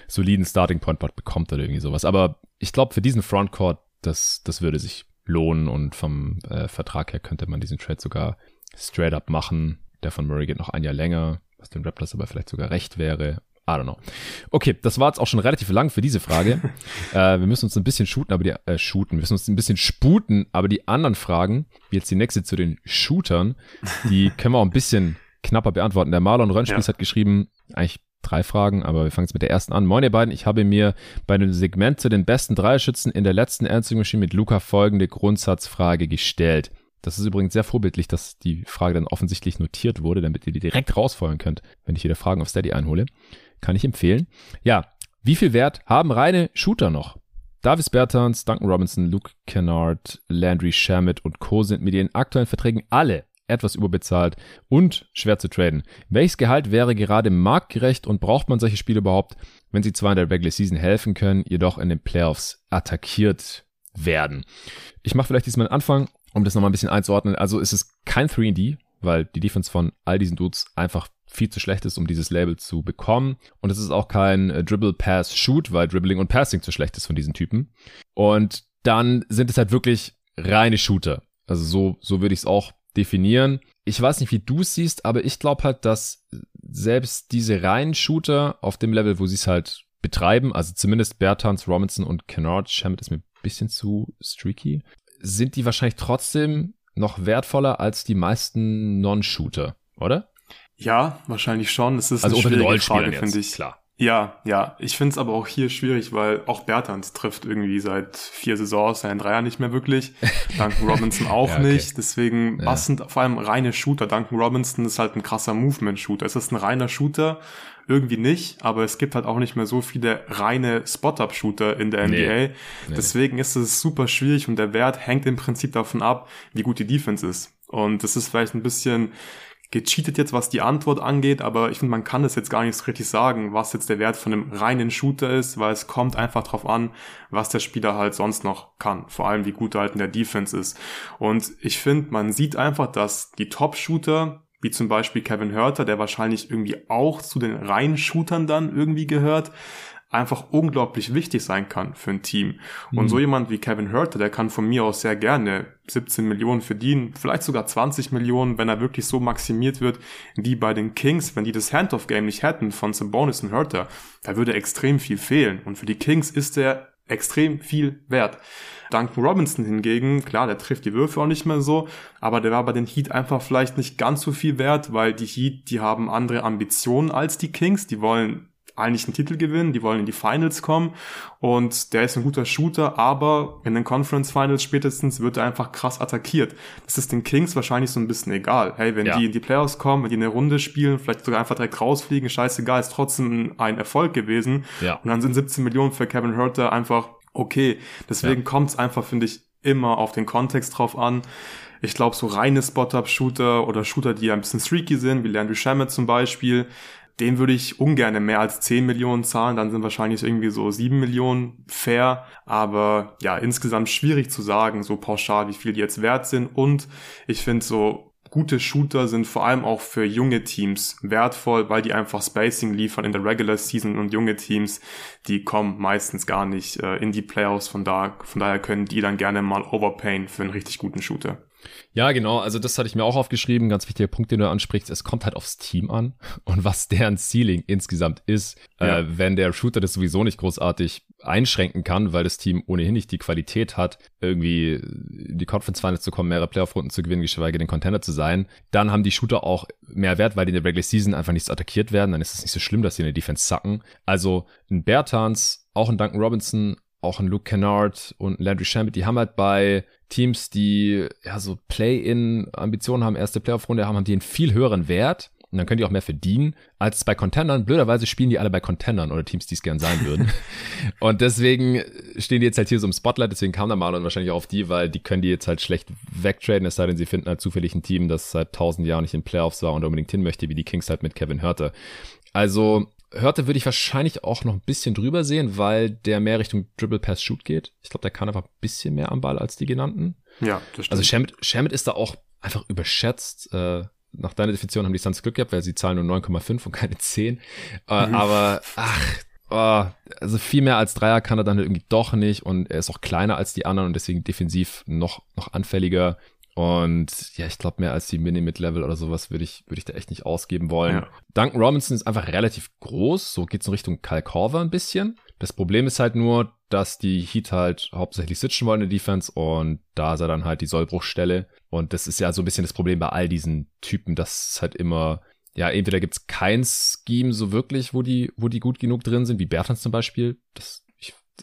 soliden Starting Point bekommt oder irgendwie sowas. Aber ich glaube, für diesen Frontcourt, das, das würde sich lohnen und vom äh, Vertrag her könnte man diesen Trade sogar straight up machen. Der von Murray geht noch ein Jahr länger, was den Raptors aber vielleicht sogar recht wäre. I don't know. Okay, das war jetzt auch schon relativ lang für diese Frage. äh, wir müssen uns ein bisschen shooten, aber die äh, shooten, wir müssen uns ein bisschen sputen, aber die anderen Fragen, wie jetzt die nächste zu den Shootern, die können wir auch ein bisschen knapper beantworten. Der Marlon Rönnspieß ja. hat geschrieben, eigentlich drei Fragen, aber wir fangen jetzt mit der ersten an. Moin ihr beiden, ich habe mir bei dem Segment zu den besten Dreierschützen in der letzten Answering Machine mit Luca folgende Grundsatzfrage gestellt. Das ist übrigens sehr vorbildlich, dass die Frage dann offensichtlich notiert wurde, damit ihr die direkt rausfeuern könnt, wenn ich wieder Fragen auf Steady einhole. Kann ich empfehlen. Ja, wie viel Wert haben reine Shooter noch? Davis Bertans, Duncan Robinson, Luke Kennard, Landry Shamit und Co. sind mit ihren aktuellen Verträgen alle etwas überbezahlt und schwer zu traden. Welches Gehalt wäre gerade marktgerecht und braucht man solche Spiele überhaupt, wenn sie zwar in der Regular Season helfen können, jedoch in den Playoffs attackiert werden? Ich mache vielleicht diesmal einen Anfang, um das nochmal ein bisschen einzuordnen. Also ist es kein 3D, weil die Defense von all diesen Dudes einfach viel zu schlecht ist, um dieses Label zu bekommen. Und es ist auch kein äh, Dribble, Pass, Shoot, weil Dribbling und Passing zu schlecht ist von diesen Typen. Und dann sind es halt wirklich reine Shooter. Also so, so würde ich es auch definieren. Ich weiß nicht, wie du es siehst, aber ich glaube halt, dass selbst diese reinen Shooter auf dem Level, wo sie es halt betreiben, also zumindest Bertans, Robinson und Kennard, Shamit ist mir ein bisschen zu streaky, sind die wahrscheinlich trotzdem noch wertvoller als die meisten Non-Shooter, oder? Ja, wahrscheinlich schon. Es ist also eine schwierige Frage, finde ich. Klar. Ja, ja. Ich finde es aber auch hier schwierig, weil auch Bertans trifft irgendwie seit vier Saisons seinen Dreier nicht mehr wirklich. Duncan Robinson auch ja, okay. nicht. Deswegen, ja. was sind vor allem reine Shooter? Duncan Robinson ist halt ein krasser Movement-Shooter. Ist das ein reiner Shooter? Irgendwie nicht, aber es gibt halt auch nicht mehr so viele reine Spot-Up-Shooter in der NBA. Nee. Deswegen ist es super schwierig und der Wert hängt im Prinzip davon ab, wie gut die Defense ist. Und das ist vielleicht ein bisschen gecheatet jetzt, was die Antwort angeht, aber ich finde, man kann das jetzt gar nicht so richtig sagen, was jetzt der Wert von einem reinen Shooter ist, weil es kommt einfach drauf an, was der Spieler halt sonst noch kann. Vor allem, wie gut er halt in der Defense ist. Und ich finde, man sieht einfach, dass die Top-Shooter, wie zum Beispiel Kevin Hurter, der wahrscheinlich irgendwie auch zu den reinen Shootern dann irgendwie gehört, einfach unglaublich wichtig sein kann für ein Team. Mhm. Und so jemand wie Kevin Hurter, der kann von mir aus sehr gerne 17 Millionen verdienen, vielleicht sogar 20 Millionen, wenn er wirklich so maximiert wird, wie bei den Kings, wenn die das Handoff-Game nicht hätten von Sabonis und Hurter, da würde extrem viel fehlen. Und für die Kings ist er extrem viel wert. Duncan Robinson hingegen, klar, der trifft die Würfe auch nicht mehr so, aber der war bei den Heat einfach vielleicht nicht ganz so viel wert, weil die Heat, die haben andere Ambitionen als die Kings, die wollen eigentlich einen Titel gewinnen, die wollen in die Finals kommen und der ist ein guter Shooter, aber in den Conference Finals spätestens wird er einfach krass attackiert. Das ist den Kings wahrscheinlich so ein bisschen egal. Hey, wenn ja. die in die Playoffs kommen, wenn die eine Runde spielen, vielleicht sogar einfach direkt rausfliegen, scheißegal, ist trotzdem ein Erfolg gewesen. Ja. Und dann sind 17 Millionen für Kevin Herter einfach okay. Deswegen ja. kommt es einfach, finde ich, immer auf den Kontext drauf an. Ich glaube, so reine Spot-Up-Shooter oder Shooter, die ein bisschen streaky sind, wie Landry Shamet zum Beispiel, den würde ich ungern mehr als 10 Millionen zahlen, dann sind wahrscheinlich irgendwie so 7 Millionen fair, aber ja, insgesamt schwierig zu sagen, so pauschal, wie viel die jetzt wert sind und ich finde so gute Shooter sind vor allem auch für junge Teams wertvoll, weil die einfach Spacing liefern in der Regular Season und junge Teams, die kommen meistens gar nicht äh, in die Playoffs, von, da, von daher können die dann gerne mal overpayen für einen richtig guten Shooter. Ja, genau. Also das hatte ich mir auch aufgeschrieben. Ganz wichtiger Punkt, den du ansprichst. Es kommt halt aufs Team an und was deren Ceiling insgesamt ist. Ja. Äh, wenn der Shooter das sowieso nicht großartig einschränken kann, weil das Team ohnehin nicht die Qualität hat, irgendwie in die Conference Finals zu kommen, mehrere Playoff-Runden zu gewinnen, geschweige den Contender zu sein, dann haben die Shooter auch mehr Wert, weil die in der Regular Season einfach nicht so attackiert werden. Dann ist es nicht so schlimm, dass sie in der Defense sacken. Also ein Bertans, auch ein Duncan Robinson, auch ein Luke Kennard und ein Landry Shamet, die haben halt bei Teams, die ja so Play-in-Ambitionen haben, erste Playoff-Runde haben, haben die einen viel höheren Wert. Und dann können die auch mehr verdienen als bei Contendern. Blöderweise spielen die alle bei Contendern oder Teams, die es gern sein würden. und deswegen stehen die jetzt halt hier so im Spotlight. Deswegen kam der Marlon wahrscheinlich auch auf die, weil die können die jetzt halt schlecht wegtraden, es sei denn, sie finden halt zufällig ein Team, das seit tausend Jahren nicht in Playoffs war und unbedingt hin möchte, wie die Kings halt mit Kevin Hörter. Also Hörte würde ich wahrscheinlich auch noch ein bisschen drüber sehen, weil der mehr Richtung Dribble Pass Shoot geht. Ich glaube, der kann einfach ein bisschen mehr am Ball als die genannten. Ja, das stimmt. Also Shamit, Shamit ist da auch einfach überschätzt. Äh, nach deiner Definition haben die Suns Glück gehabt, weil sie zahlen nur 9,5 und keine 10. Äh, mhm. Aber, ach, oh, also viel mehr als Dreier kann er dann irgendwie doch nicht und er ist auch kleiner als die anderen und deswegen defensiv noch, noch anfälliger. Und ja, ich glaube, mehr als die Mini-Mid-Level oder sowas würde ich, würde ich da echt nicht ausgeben wollen. Ja. Duncan Robinson ist einfach relativ groß, so geht's in Richtung Kyle Korver ein bisschen. Das Problem ist halt nur, dass die Heat halt hauptsächlich switchen wollen in der Defense und da er dann halt die Sollbruchstelle. Und das ist ja so ein bisschen das Problem bei all diesen Typen, dass halt immer, ja, entweder gibt's kein Scheme so wirklich, wo die, wo die gut genug drin sind, wie Bertans zum Beispiel. Das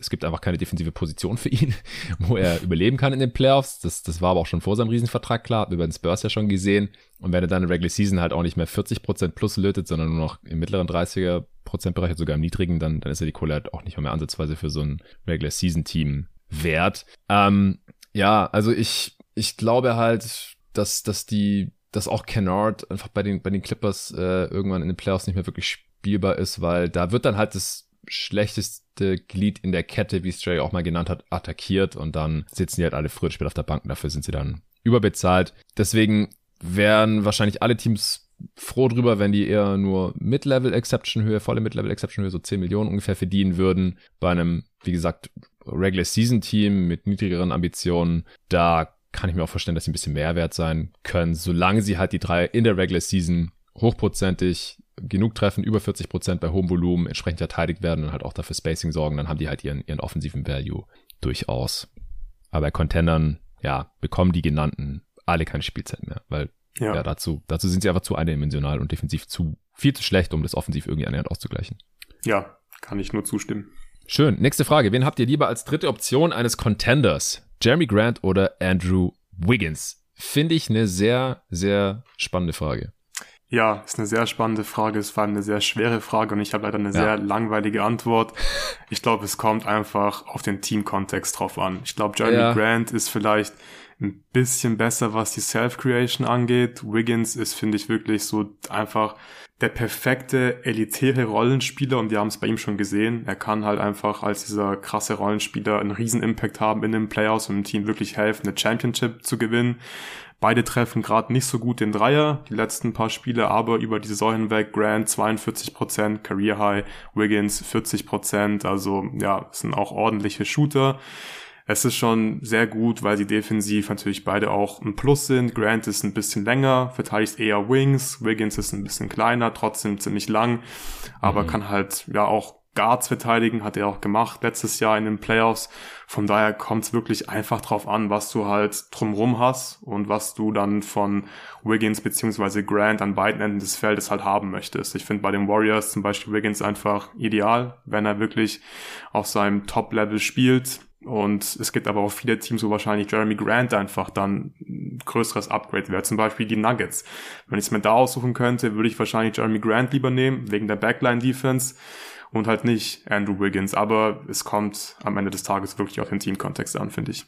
es gibt einfach keine defensive Position für ihn, wo er überleben kann in den Playoffs. Das, das war aber auch schon vor seinem Riesenvertrag klar, haben wir bei den Spurs ja schon gesehen. Und wenn er dann in Regular Season halt auch nicht mehr 40% plus lötet, sondern nur noch im mittleren 30er Prozentbereich, sogar im niedrigen, dann, dann ist er die Kohle halt auch nicht mehr, mehr ansatzweise für so ein Regular Season Team wert. Ähm, ja, also ich, ich glaube halt, dass, dass die, dass auch Kennard einfach bei den, bei den Clippers äh, irgendwann in den Playoffs nicht mehr wirklich spielbar ist, weil da wird dann halt das schlechteste Glied in der Kette, wie Stray auch mal genannt hat, attackiert und dann sitzen die halt alle früher oder später auf der Bank. Dafür sind sie dann überbezahlt. Deswegen wären wahrscheinlich alle Teams froh drüber, wenn die eher nur Mid-Level Exception Höhe, volle Mid-Level Exception Höhe, so 10 Millionen ungefähr verdienen würden. Bei einem, wie gesagt, Regular Season Team mit niedrigeren Ambitionen, da kann ich mir auch vorstellen, dass sie ein bisschen mehr wert sein können, solange sie halt die drei in der Regular Season hochprozentig genug treffen, über 40 Prozent bei hohem Volumen entsprechend verteidigt werden und halt auch dafür Spacing sorgen, dann haben die halt ihren, ihren offensiven Value durchaus. Aber bei Contendern, ja, bekommen die genannten alle keine Spielzeit mehr, weil ja. ja, dazu, dazu sind sie einfach zu eindimensional und defensiv zu viel zu schlecht, um das offensiv irgendwie annähernd auszugleichen. Ja, kann ich nur zustimmen. Schön. Nächste Frage. Wen habt ihr lieber als dritte Option eines Contenders? Jeremy Grant oder Andrew Wiggins? Finde ich eine sehr, sehr spannende Frage. Ja, ist eine sehr spannende Frage. Es war eine sehr schwere Frage und ich habe leider eine ja. sehr langweilige Antwort. Ich glaube, es kommt einfach auf den Teamkontext drauf an. Ich glaube, Jeremy ja. Grant ist vielleicht ein bisschen besser, was die Self-Creation angeht. Wiggins ist, finde ich, wirklich so einfach der perfekte elitäre Rollenspieler und wir haben es bei ihm schon gesehen. Er kann halt einfach als dieser krasse Rollenspieler einen riesen Impact haben in den Playoffs und dem Team wirklich helfen, eine Championship zu gewinnen. Beide treffen gerade nicht so gut den Dreier, die letzten paar Spiele, aber über die Saison hinweg Grant 42%, Career High, Wiggins 40%, also ja, sind auch ordentliche Shooter. Es ist schon sehr gut, weil sie defensiv natürlich beide auch ein Plus sind. Grant ist ein bisschen länger, verteidigt eher Wings. Wiggins ist ein bisschen kleiner, trotzdem ziemlich lang, aber mhm. kann halt ja auch Guards verteidigen, hat er auch gemacht letztes Jahr in den Playoffs. Von daher kommt es wirklich einfach drauf an, was du halt drumrum hast und was du dann von Wiggins beziehungsweise Grant an beiden Enden des Feldes halt haben möchtest. Ich finde bei den Warriors zum Beispiel Wiggins einfach ideal, wenn er wirklich auf seinem Top-Level spielt. Und es gibt aber auch viele Teams, wo wahrscheinlich Jeremy Grant einfach dann ein größeres Upgrade wäre. Zum Beispiel die Nuggets. Wenn ich es mir da aussuchen könnte, würde ich wahrscheinlich Jeremy Grant lieber nehmen, wegen der Backline-Defense und halt nicht Andrew Wiggins. Aber es kommt am Ende des Tages wirklich auf den Teamkontext an, finde ich.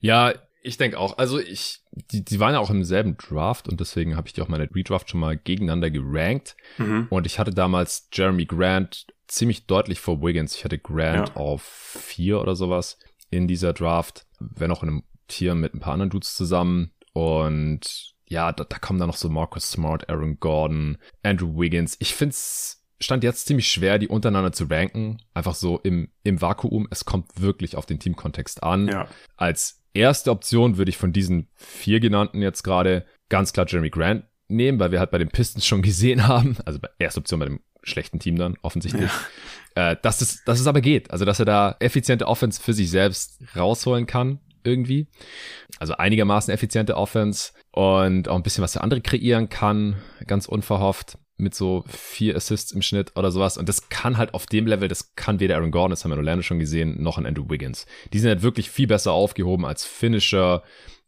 Ja, ich denke auch. Also ich, die, die waren ja auch im selben Draft und deswegen habe ich die auch meine Redraft schon mal gegeneinander gerankt. Mhm. Und ich hatte damals Jeremy Grant ziemlich deutlich vor Wiggins. Ich hatte Grant ja. auf vier oder sowas in dieser Draft, wenn auch in einem Tier mit ein paar anderen Dudes zusammen. Und ja, da, da kommen dann noch so Marcus Smart, Aaron Gordon, Andrew Wiggins. Ich find's stand jetzt ziemlich schwer, die untereinander zu ranken. Einfach so im, im Vakuum. Es kommt wirklich auf den Teamkontext an. Ja. Als erste Option würde ich von diesen vier genannten jetzt gerade ganz klar Jeremy Grant nehmen, weil wir halt bei den Pistons schon gesehen haben, also bei erste Option bei dem schlechten Team dann offensichtlich, ja. äh, dass, es, dass es aber geht. Also dass er da effiziente Offense für sich selbst rausholen kann irgendwie. Also einigermaßen effiziente Offense und auch ein bisschen was für andere kreieren kann, ganz unverhofft mit so vier Assists im Schnitt oder sowas. Und das kann halt auf dem Level, das kann weder Aaron Gordon, das haben wir in Orlando schon gesehen, noch ein Andrew Wiggins. Die sind halt wirklich viel besser aufgehoben als Finisher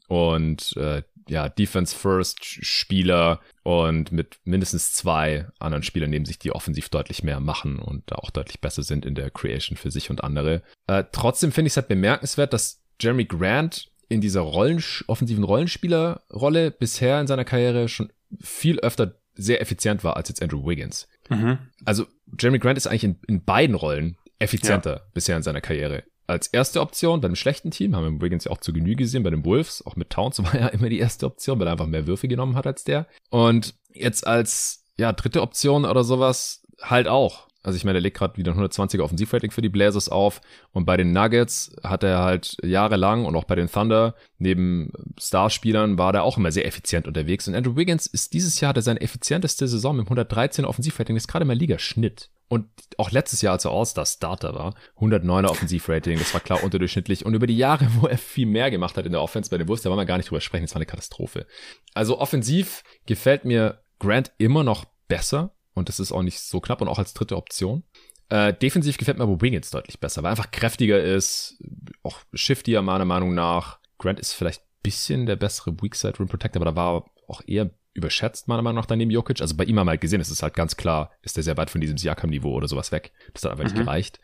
und äh, ja, Defense First Spieler und mit mindestens zwei anderen Spielern neben sich, die offensiv deutlich mehr machen und auch deutlich besser sind in der Creation für sich und andere. Äh, trotzdem finde ich es halt bemerkenswert, dass Jeremy Grant in dieser Rollen, offensiven Rollenspielerrolle bisher in seiner Karriere schon viel öfter sehr effizient war als jetzt Andrew Wiggins. Mhm. Also Jeremy Grant ist eigentlich in, in beiden Rollen effizienter ja. bisher in seiner Karriere als erste Option bei einem schlechten Team, haben wir Wiggins ja auch zu Genüge gesehen bei den Wolves, auch mit Towns war ja immer die erste Option, weil er einfach mehr Würfe genommen hat als der. Und jetzt als ja dritte Option oder sowas halt auch. Also ich meine, der legt gerade wieder ein 120er Offensivrating für die Blazers auf und bei den Nuggets hat er halt jahrelang und auch bei den Thunder neben Starspielern war der auch immer sehr effizient unterwegs und Andrew Wiggins ist dieses Jahr hat er seine effizienteste Saison mit 113 Offensivrating, das ist gerade mal Ligaschnitt. Und auch letztes Jahr, als er All-Star-Starter war, 109er Offensivrating, das war klar unterdurchschnittlich. Und über die Jahre, wo er viel mehr gemacht hat in der Offense bei den Wolves, da wollen wir gar nicht drüber sprechen, das war eine Katastrophe. Also offensiv gefällt mir Grant immer noch besser und das ist auch nicht so knapp und auch als dritte Option. Äh, defensiv gefällt mir aber Wiggins deutlich besser, weil er einfach kräftiger ist, auch shiftier meiner Meinung nach. Grant ist vielleicht bisschen der bessere Weakside Rim Protector, aber da war auch eher überschätzt, meiner Meinung nach, daneben Jokic. Also bei ihm haben wir halt gesehen, es ist halt ganz klar, ist er sehr weit von diesem Siakam-Niveau oder sowas weg. Das hat einfach mhm. nicht gereicht.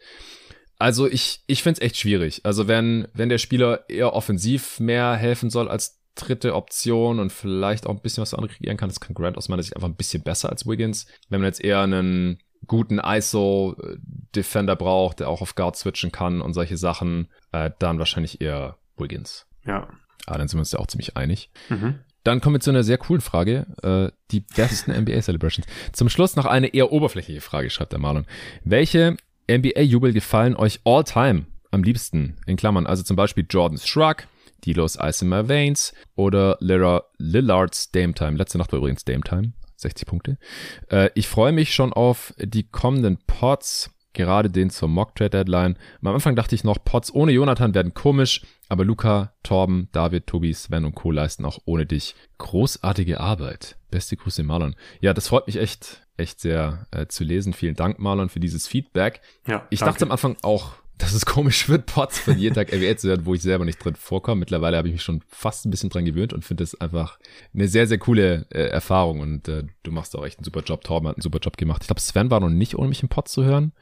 Also ich, ich finde es echt schwierig. Also wenn, wenn der Spieler eher offensiv mehr helfen soll als dritte Option und vielleicht auch ein bisschen was für andere kreieren kann, das kann Grant aus meiner Sicht einfach ein bisschen besser als Wiggins. Wenn man jetzt eher einen guten ISO-Defender braucht, der auch auf Guard switchen kann und solche Sachen, äh, dann wahrscheinlich eher Wiggins. Ja. Ah, dann sind wir uns ja auch ziemlich einig. Mhm. Dann kommen wir zu einer sehr coolen Frage. Äh, die besten NBA-Celebrations. Zum Schluss noch eine eher oberflächliche Frage, schreibt der Marlon. Welche NBA-Jubel gefallen euch all time am liebsten? In Klammern, also zum Beispiel Jordan's Shrug, Delos Ice in My Veins oder Lillard's Dame Time. Letzte Nacht war übrigens Dame Time. 60 Punkte. Äh, ich freue mich schon auf die kommenden Pots gerade den zur Mock Trade Deadline. Am Anfang dachte ich noch, Pots ohne Jonathan werden komisch, aber Luca, Torben, David, Tobi, Sven und Co. leisten auch ohne dich großartige Arbeit. Beste Grüße, Marlon. Ja, das freut mich echt, echt sehr äh, zu lesen. Vielen Dank, Marlon, für dieses Feedback. Ja, ich danke. dachte am Anfang auch, dass es komisch wird, Pots von jeden Tag RWL zu hören, wo ich selber nicht drin vorkomme. Mittlerweile habe ich mich schon fast ein bisschen dran gewöhnt und finde es einfach eine sehr, sehr coole äh, Erfahrung. Und äh, du machst auch echt einen super Job. Torben hat einen super Job gemacht. Ich glaube, Sven war noch nicht, ohne mich im Pod zu hören.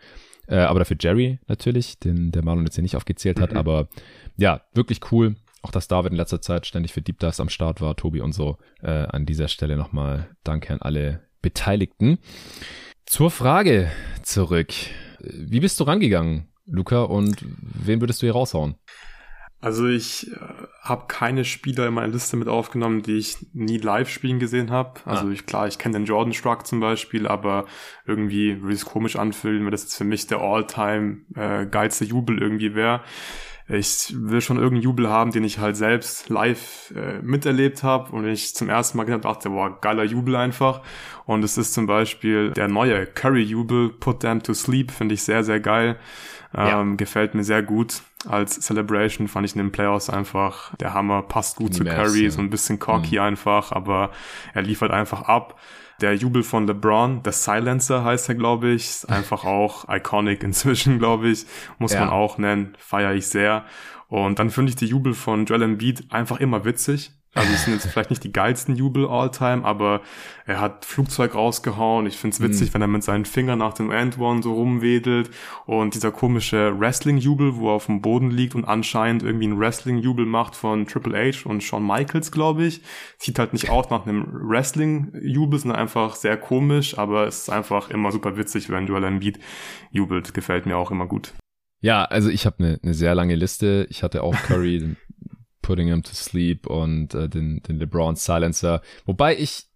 Äh, aber dafür Jerry natürlich, den der Marlon jetzt hier nicht aufgezählt hat. Mhm. Aber ja, wirklich cool. Auch dass David in letzter Zeit ständig für Deep Dives am Start war, Tobi und so. Äh, an dieser Stelle nochmal Danke an alle Beteiligten. Zur Frage zurück. Wie bist du rangegangen? Luca, und wen würdest du hier raushauen? Also ich äh, habe keine Spieler in meiner Liste mit aufgenommen, die ich nie live spielen gesehen habe. Also ah. ich klar, ich kenne den Jordan Struck zum Beispiel, aber irgendwie würde es komisch anfühlen, wenn das jetzt für mich der All-Time äh, geilste Jubel irgendwie wäre ich will schon irgendeinen Jubel haben, den ich halt selbst live äh, miterlebt habe und ich zum ersten Mal gedacht dachte, boah, geiler Jubel einfach. Und es ist zum Beispiel der neue Curry-Jubel, Put Them to Sleep, finde ich sehr, sehr geil. Ähm, ja. Gefällt mir sehr gut. Als Celebration fand ich in den Playoffs einfach der Hammer, passt gut zu Curry, so ein bisschen cocky mhm. einfach, aber er liefert einfach ab. Der Jubel von LeBron, der Silencer heißt er, glaube ich, ist einfach auch iconic inzwischen, glaube ich, muss ja. man auch nennen, feiere ich sehr. Und dann finde ich die Jubel von Joel Embiid einfach immer witzig. Also es sind jetzt vielleicht nicht die geilsten Jubel all time, aber er hat Flugzeug rausgehauen. Ich find's witzig, mm. wenn er mit seinen Fingern nach dem End One so rumwedelt und dieser komische Wrestling-Jubel, wo er auf dem Boden liegt und anscheinend irgendwie ein Wrestling-Jubel macht von Triple H und Shawn Michaels, glaube ich. Sieht halt nicht aus nach einem Wrestling-Jubel, sondern einfach sehr komisch, aber es ist einfach immer super witzig, wenn Joel Embiid jubelt. Gefällt mir auch immer gut. Ja, also ich habe eine ne sehr lange Liste. Ich hatte auch Curry, Putting Him to Sleep und äh, den, den LeBron Silencer. Wobei ich,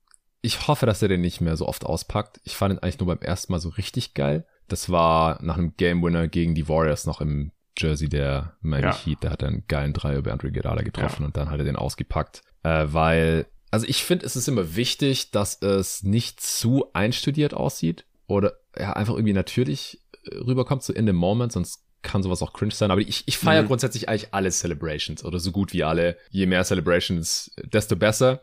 ich hoffe, dass er den nicht mehr so oft auspackt. Ich fand ihn eigentlich nur beim ersten Mal so richtig geil. Das war nach einem Game Winner gegen die Warriors noch im Jersey der Miami ja. Heat. Da hat er einen geilen Dreier über Andre Guerrero getroffen ja. und dann hat er den ausgepackt. Äh, weil, also ich finde, es ist immer wichtig, dass es nicht zu einstudiert aussieht oder ja, einfach irgendwie natürlich äh, rüberkommt, so in the moment, sonst kann sowas auch cringe sein, aber ich, ich feiere mhm. grundsätzlich eigentlich alle Celebrations oder so gut wie alle. Je mehr Celebrations, desto besser.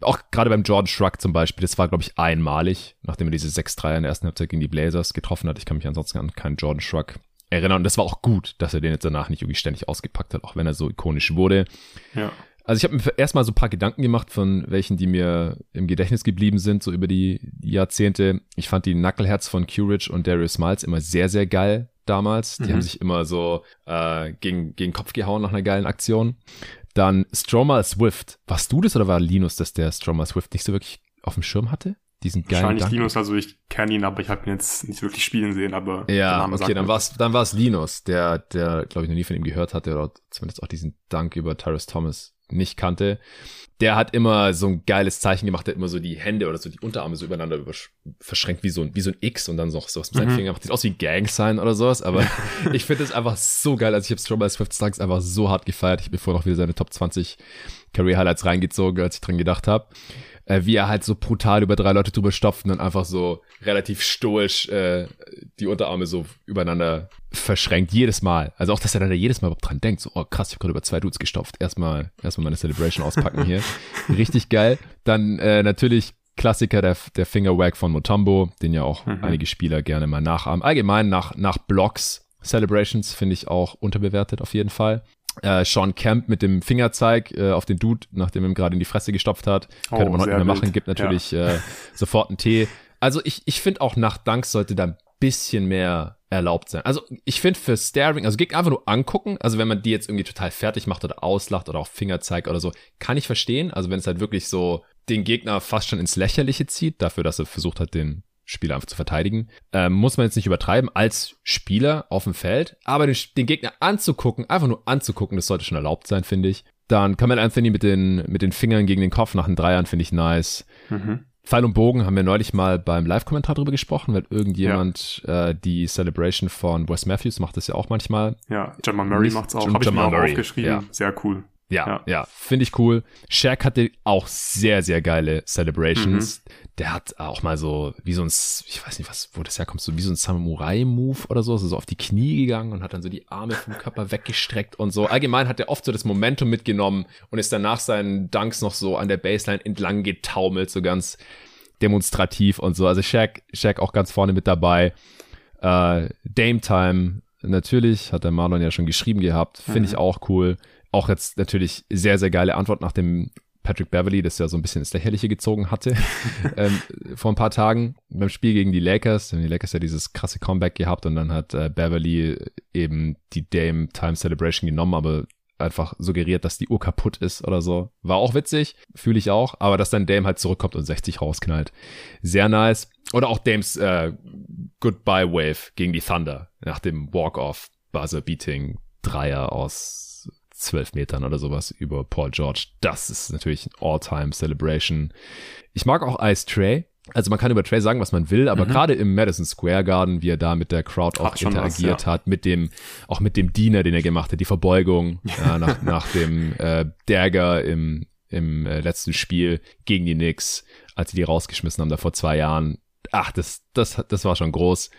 Auch gerade beim Jordan Shrug zum Beispiel, das war, glaube ich, einmalig, nachdem er diese 6-3 in der ersten Halbzeit gegen die Blazers getroffen hat. Ich kann mich ansonsten an keinen Jordan Shrug erinnern. Und das war auch gut, dass er den jetzt danach nicht irgendwie ständig ausgepackt hat, auch wenn er so ikonisch wurde. Ja. Also ich habe mir erstmal so ein paar Gedanken gemacht von welchen, die mir im Gedächtnis geblieben sind, so über die Jahrzehnte. Ich fand die Knuckleheads von Curridge und Darius Miles immer sehr, sehr geil damals. Die mhm. haben sich immer so äh, gegen, gegen Kopf gehauen nach einer geilen Aktion. Dann Stromer Swift. Warst du das oder war Linus, dass der Stromer Swift nicht so wirklich auf dem Schirm hatte? diesen geilen Wahrscheinlich Dank. Linus, also ich kenne ihn, aber ich habe ihn jetzt nicht wirklich spielen sehen, aber der Ja, okay, dann mir war's, dann war's Linus, der, der, glaube ich, noch nie von ihm gehört hatte oder zumindest auch diesen Dank über Tyrus Thomas nicht kannte. Der hat immer so ein geiles Zeichen gemacht, der hat immer so die Hände oder so die Unterarme so übereinander verschränkt wie so ein, wie so ein X und dann so sowas mit seinen Mhm. Fingern gemacht. Sieht aus wie Gang-Sign oder sowas, aber ich finde es einfach so geil. Also ich habe Stromae Swift Stunts einfach so hart gefeiert. Ich bin vorher noch wieder seine Top 20 Career Highlights reingezogen, als ich dran gedacht habe. Äh, wie er halt so brutal über drei Leute drüber stopft und dann einfach so relativ stoisch äh, die Unterarme so übereinander verschränkt. Jedes Mal. Also auch, dass er dann da jedes Mal überhaupt dran denkt. So, oh krass, ich habe gerade über zwei Dudes gestopft. Erstmal, erstmal meine Celebration auspacken hier. Richtig geil. Dann äh, natürlich Klassiker, der, der Fingerwag von Motombo, den ja auch Mhm. einige Spieler gerne mal nachahmen. Allgemein nach, nach Blocks Celebrations finde ich auch unterbewertet auf jeden Fall. Äh, Sean Kemp mit dem Fingerzeig äh, auf den Dude, nachdem er ihm gerade in die Fresse gestopft hat. Oh, Könnte man heute nicht mehr machen, gibt natürlich äh, sofort einen Tee. Also ich, ich finde auch nach Dunks sollte da ein bisschen mehr erlaubt sein. Also ich finde für Staring, also Gegner einfach nur angucken, also wenn man die jetzt irgendwie total fertig macht oder auslacht oder auch Fingerzeig oder so, kann ich verstehen. Also wenn es halt wirklich so den Gegner fast schon ins Lächerliche zieht, dafür, dass er versucht hat, den Spieler einfach zu verteidigen, ähm, muss man jetzt nicht übertreiben als Spieler auf dem Feld, aber den, den Gegner anzugucken, einfach nur anzugucken, das sollte schon erlaubt sein, finde ich. Dann Kamel Anthony mit den, mit den Fingern gegen den Kopf nach den Dreiern finde ich nice. Mhm. Pfeil und Bogen haben wir neulich mal beim Live-Kommentar drüber gesprochen, weil irgendjemand äh, die Celebration von Wes Matthews macht das ja auch manchmal. Ja, Jamal Murray macht's auch, habe ich mir auch aufgeschrieben. ja. Sehr cool. Ja, ja, Ja. finde ich cool. Shaq hatte auch sehr, sehr geile Celebrations. Der hat auch mal so, wie so ein, ich weiß nicht, was, wo das herkommt, so wie so ein Samurai-Move oder so, also so auf die Knie gegangen und hat dann so die Arme vom Körper weggestreckt und so. Allgemein hat er oft so das Momentum mitgenommen und ist danach seinen Dunks noch so an der Baseline entlang getaumelt, so ganz demonstrativ und so. Also Shaq, Shaq auch ganz vorne mit dabei. Äh, Dame Time, natürlich, hat der Marlon ja schon geschrieben gehabt. Finde Mhm. ich auch cool. Auch jetzt natürlich sehr, sehr geile Antwort nach dem Patrick Beverly, das ja so ein bisschen ins Lächerliche gezogen hatte, ähm, vor ein paar Tagen beim Spiel gegen die Lakers. Haben die Lakers ja dieses krasse Comeback gehabt und dann hat äh, Beverly eben die Dame Time Celebration genommen, aber einfach suggeriert, dass die Uhr kaputt ist oder so. War auch witzig, fühle ich auch, aber dass dann Dame halt zurückkommt und 60 rausknallt. Sehr nice. Oder auch Dames äh, Goodbye Wave gegen die Thunder nach dem Walk-Off Buzzer Beating Dreier aus zwölf Metern oder sowas über Paul George. Das ist natürlich ein All-Time Celebration. Ich mag auch Ice Trey. Also man kann über Trey sagen, was man will, aber Mhm. gerade im Madison Square Garden, wie er da mit der Crowd auch Hat schon was, interagiert ja. hat, mit dem, auch mit dem Diener, den er gemacht hat, die Verbeugung ja, nach, nach dem äh, Dagger im, im äh, letzten Spiel gegen die Knicks, als sie die rausgeschmissen haben, da vor zwei Jahren. Ach, das, das, das war schon groß.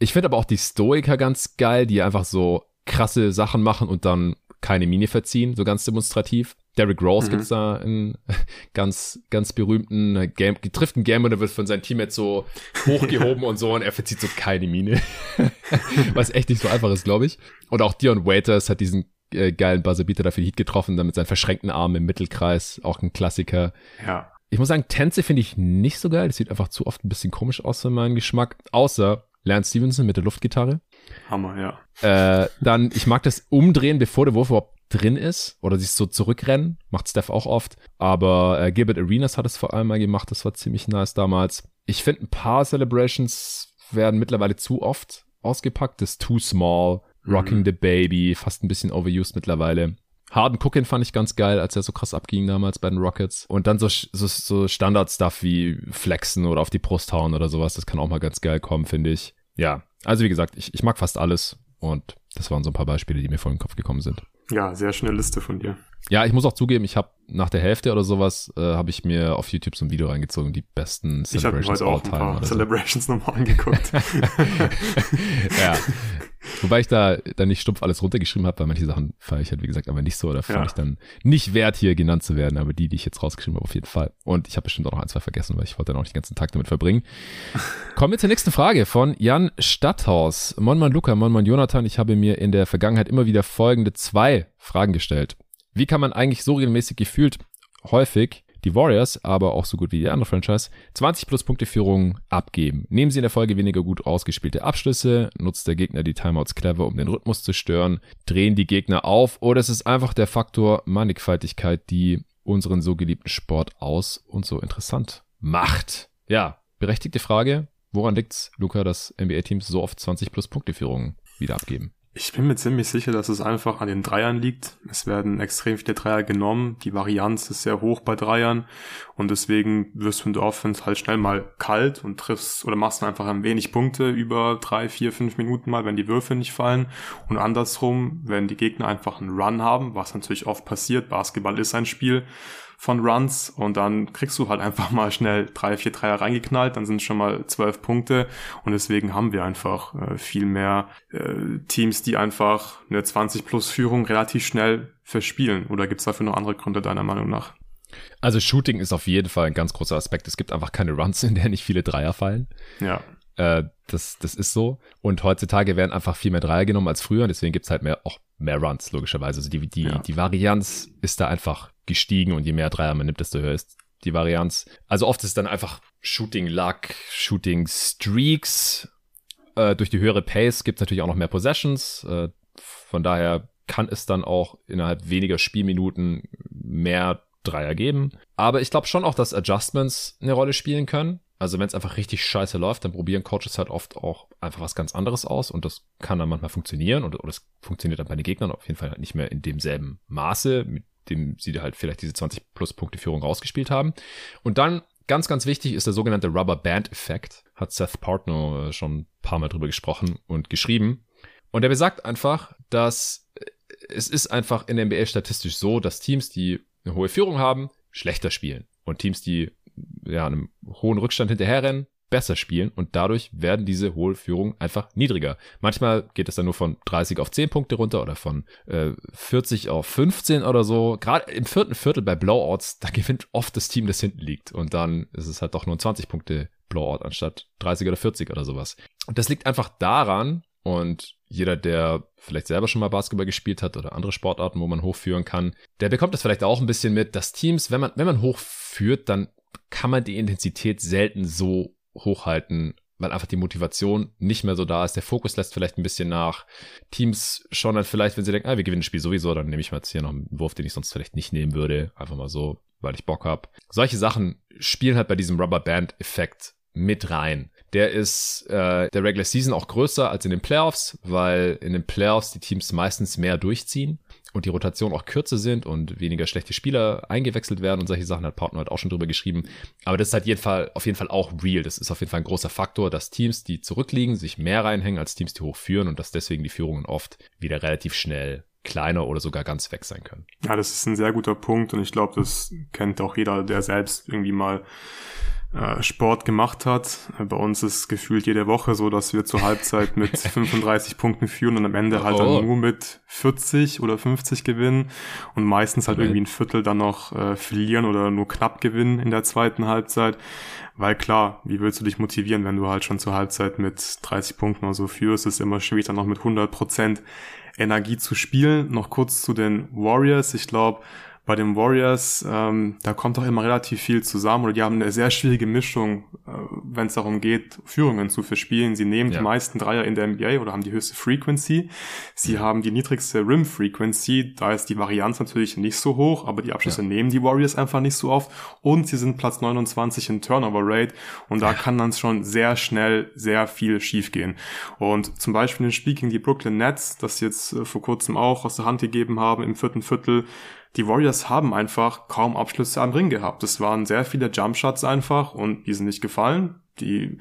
Ich finde aber auch die Stoiker ganz geil, die einfach so krasse Sachen machen und dann keine Miene verziehen, so ganz demonstrativ. Derrick Rose Mhm. gibt's da einen ganz, ganz berühmten äh, Game, trifft Game und er wird von seinem Teammate so hochgehoben und so und er verzieht so keine Miene. Was echt nicht so einfach ist, glaube ich. Und auch Dion Waiters hat diesen äh, geilen Buzzerbeater dafür Heat getroffen, dann mit seinen verschränkten Armen im Mittelkreis, auch ein Klassiker. Ja. Ich muss sagen, Tänze finde ich nicht so geil. Das sieht einfach zu oft ein bisschen komisch aus für meinen Geschmack. Außer Lance Stevenson mit der Luftgitarre. Hammer, ja. Äh, dann, ich mag das Umdrehen, bevor der Wurf überhaupt drin ist. Oder sich so zurückrennen. Macht Steph auch oft. Aber äh, Gilbert Arenas hat es vor allem mal gemacht. Das war ziemlich nice damals. Ich finde, ein paar Celebrations werden mittlerweile zu oft ausgepackt. Das Too Small, Rocking Mhm. the Baby, fast ein bisschen overused mittlerweile. Harden Cookin fand ich ganz geil, als er so krass abging damals bei den Rockets. Und dann so, so, so Standard-Stuff wie Flexen oder auf die Brust hauen oder sowas. Das kann auch mal ganz geil kommen, finde ich. Ja, also wie gesagt, ich, ich mag fast alles. Und das waren so ein paar Beispiele, die mir vor den Kopf gekommen sind. Ja, sehr schöne Liste von dir. Ja, ich muss auch zugeben, ich habe nach der Hälfte oder sowas, äh, habe ich mir auf YouTube so ein Video reingezogen, die besten Ich habe Celebrations heute auch ein paar oder so. Celebrations nochmal angeguckt. ja. Wobei ich da dann nicht stumpf alles runtergeschrieben habe, weil manche Sachen feiere ich halt, wie gesagt, aber nicht so. Oder fand Ja. ich dann nicht wert, hier genannt zu werden. Aber die, die ich jetzt rausgeschrieben habe, auf jeden Fall. Und ich habe bestimmt auch noch ein, zwei vergessen, weil ich wollte dann auch nicht den ganzen Tag damit verbringen. Kommen wir zur nächsten Frage von Jan Stadthaus. Monman Luca, Monman Jonathan, ich habe mir in der Vergangenheit immer wieder folgende zwei Fragen gestellt. Wie kann man eigentlich so regelmäßig gefühlt häufig die Warriors, aber auch so gut wie die andere Franchise, 20 plus Punkte Führung abgeben. Nehmen sie in der Folge weniger gut ausgespielte Abschlüsse, nutzt der Gegner die Timeouts clever, um den Rhythmus zu stören, drehen die Gegner auf oder es ist einfach der Faktor Mannigfaltigkeit, die unseren so geliebten Sport aus und so interessant macht. ja, berechtigte Frage. Woran liegt's, Luca, dass NBA-Teams so oft 20 plus Punkte Führungen wieder abgeben? Ich bin mir ziemlich sicher, dass es einfach an den Dreiern liegt. Es werden extrem viele Dreier genommen. Die Varianz ist sehr hoch bei Dreiern. Und deswegen wirst du in der Offense halt schnell mal kalt und triffst oder machst einfach ein wenig Punkte über drei, vier, fünf Minuten mal, wenn die Würfe nicht fallen. Und andersrum, wenn die Gegner einfach einen Run haben, was natürlich oft passiert. Basketball ist ein Spiel von Runs und dann kriegst du halt einfach mal schnell drei, vier Dreier reingeknallt, dann sind es schon mal zwölf Punkte und deswegen haben wir einfach äh, viel mehr äh, Teams, die einfach eine 20 plus Führung relativ schnell verspielen. Oder gibt es dafür noch andere Gründe deiner Meinung nach? Also Shooting ist auf jeden Fall ein ganz großer Aspekt. Es gibt einfach keine Runs, in der nicht viele Dreier fallen. Ja. Äh, das, das ist so. Und heutzutage werden einfach viel mehr Dreier genommen als früher. Und deswegen gibt's halt mehr, auch mehr Runs, logischerweise. Also die, die, ja. die Varianz ist da einfach gestiegen und je mehr Dreier man nimmt, desto höher ist die Varianz. Also oft ist dann einfach Shooting Luck, Shooting Streaks. Äh, durch die höhere Pace gibt's natürlich auch noch mehr Possessions. Äh, von daher kann es dann auch innerhalb weniger Spielminuten mehr Dreier geben. Aber ich glaube schon auch, dass Adjustments eine Rolle spielen können. Also wenn es einfach richtig scheiße läuft, dann probieren Coaches halt oft auch einfach was ganz anderes aus und das kann dann manchmal funktionieren und, oder es funktioniert dann bei den Gegnern auf jeden Fall halt nicht mehr in demselben Maße, mit dem sie halt vielleicht diese 20 plus Punkte Führung rausgespielt haben. Und dann ganz, ganz wichtig ist der sogenannte Rubber Band Effekt. Hat Seth Partner äh, schon ein paar Mal drüber gesprochen und geschrieben. Und er besagt einfach, dass äh, es ist einfach in der NBA statistisch so, dass Teams, die eine hohe Führung haben, schlechter spielen. Und Teams, die ja, einem hohen Rückstand hinterherrennen, besser spielen und dadurch werden diese hohe Führungen einfach niedriger. Manchmal geht es dann nur von 30 auf 10 Punkte runter oder von äh, 40 auf 15 oder so. Gerade im vierten Viertel bei Blowouts, da gewinnt oft das Team, das hinten liegt und dann ist es halt doch nur ein 20 Punkte Blowout anstatt 30 oder 40 oder sowas. Und das liegt einfach daran und jeder, der vielleicht selber schon mal Basketball gespielt hat oder andere Sportarten, wo man hochführen kann, der bekommt das vielleicht auch ein bisschen mit, dass Teams, wenn man, wenn man hochführt, dann kann man die Intensität selten so hochhalten, weil einfach die Motivation nicht mehr so da ist. Der Fokus lässt vielleicht ein bisschen nach. Teams schauen dann vielleicht, wenn sie denken, ah, wir gewinnen das Spiel sowieso, dann nehme ich mal jetzt hier noch einen Wurf, den ich sonst vielleicht nicht nehmen würde. Einfach mal so, weil ich Bock habe. Solche Sachen spielen halt bei diesem Rubber Band Effekt mit rein. Der ist äh, der Regular Season auch größer als in den Playoffs, weil in den Playoffs die Teams meistens mehr durchziehen und die Rotation auch kürzer sind und weniger schlechte Spieler eingewechselt werden und solche Sachen hat Partner halt auch schon drüber geschrieben. Aber das ist halt jeden Fall, auf jeden Fall auch real. Das ist auf jeden Fall ein großer Faktor, dass Teams, die zurückliegen, sich mehr reinhängen als Teams, die hochführen und dass deswegen die Führungen oft wieder relativ schnell kleiner oder sogar ganz weg sein können. Ja, das ist ein sehr guter Punkt und ich glaube, das kennt auch jeder, der selbst irgendwie mal Sport gemacht hat. Bei uns ist gefühlt jede Woche so, dass wir zur Halbzeit mit 35 Punkten führen und am Ende halt oh. dann nur mit 40 oder 50 gewinnen und meistens halt okay. irgendwie ein Viertel dann noch äh, verlieren oder nur knapp gewinnen in der zweiten Halbzeit. Weil klar, wie willst du dich motivieren, wenn du halt schon zur Halbzeit mit 30 Punkten oder so führst? ist immer schwierig, dann noch mit 100 Prozent Energie zu spielen. Noch kurz zu den Warriors. Ich glaube, bei den Warriors, ähm, da kommt auch immer relativ viel zusammen oder die haben eine sehr schwierige Mischung, äh, wenn es darum geht, Führungen zu verspielen. Sie nehmen ja. die meisten Dreier in der NBA oder haben die höchste Frequency. Sie mhm. haben die niedrigste Rim Frequency, da ist die Varianz natürlich nicht so hoch, aber die Abschlüsse ja. nehmen die Warriors einfach nicht so oft und sie sind Platz 29 in Turnover Rate und da ja. kann dann schon sehr schnell sehr viel schiefgehen. Und zum Beispiel in Spiel gegen die Brooklyn Nets, das sie jetzt äh, vor kurzem auch aus der Hand gegeben haben im vierten Viertel, die Warriors haben einfach kaum Abschlüsse am Ring gehabt. Es waren sehr viele Jumpshots einfach und die sind nicht gefallen. Die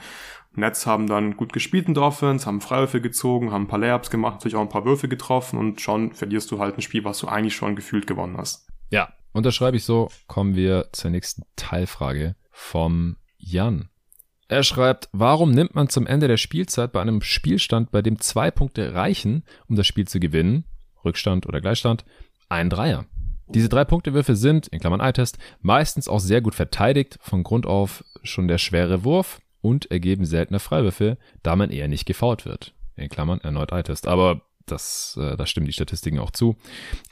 Nets haben dann gut gespielt in der Offense, haben Freiwürfe gezogen, haben ein paar Layups gemacht, natürlich auch ein paar Würfe getroffen und schon verlierst du halt ein Spiel, was du eigentlich schon gefühlt gewonnen hast. Ja, unterschreibe ich so. Kommen wir zur nächsten Teilfrage vom Jan. Er schreibt, warum nimmt man zum Ende der Spielzeit bei einem Spielstand, bei dem zwei Punkte reichen, um das Spiel zu gewinnen, Rückstand oder Gleichstand, einen Dreier? Diese drei Punktewürfe sind, in Klammern Eye-Test, meistens auch sehr gut verteidigt, von Grund auf schon der schwere Wurf und ergeben seltener Freiwürfe, da man eher nicht gefault wird. In Klammern erneut Eye-Test. Aber das, äh, da stimmen die Statistiken auch zu.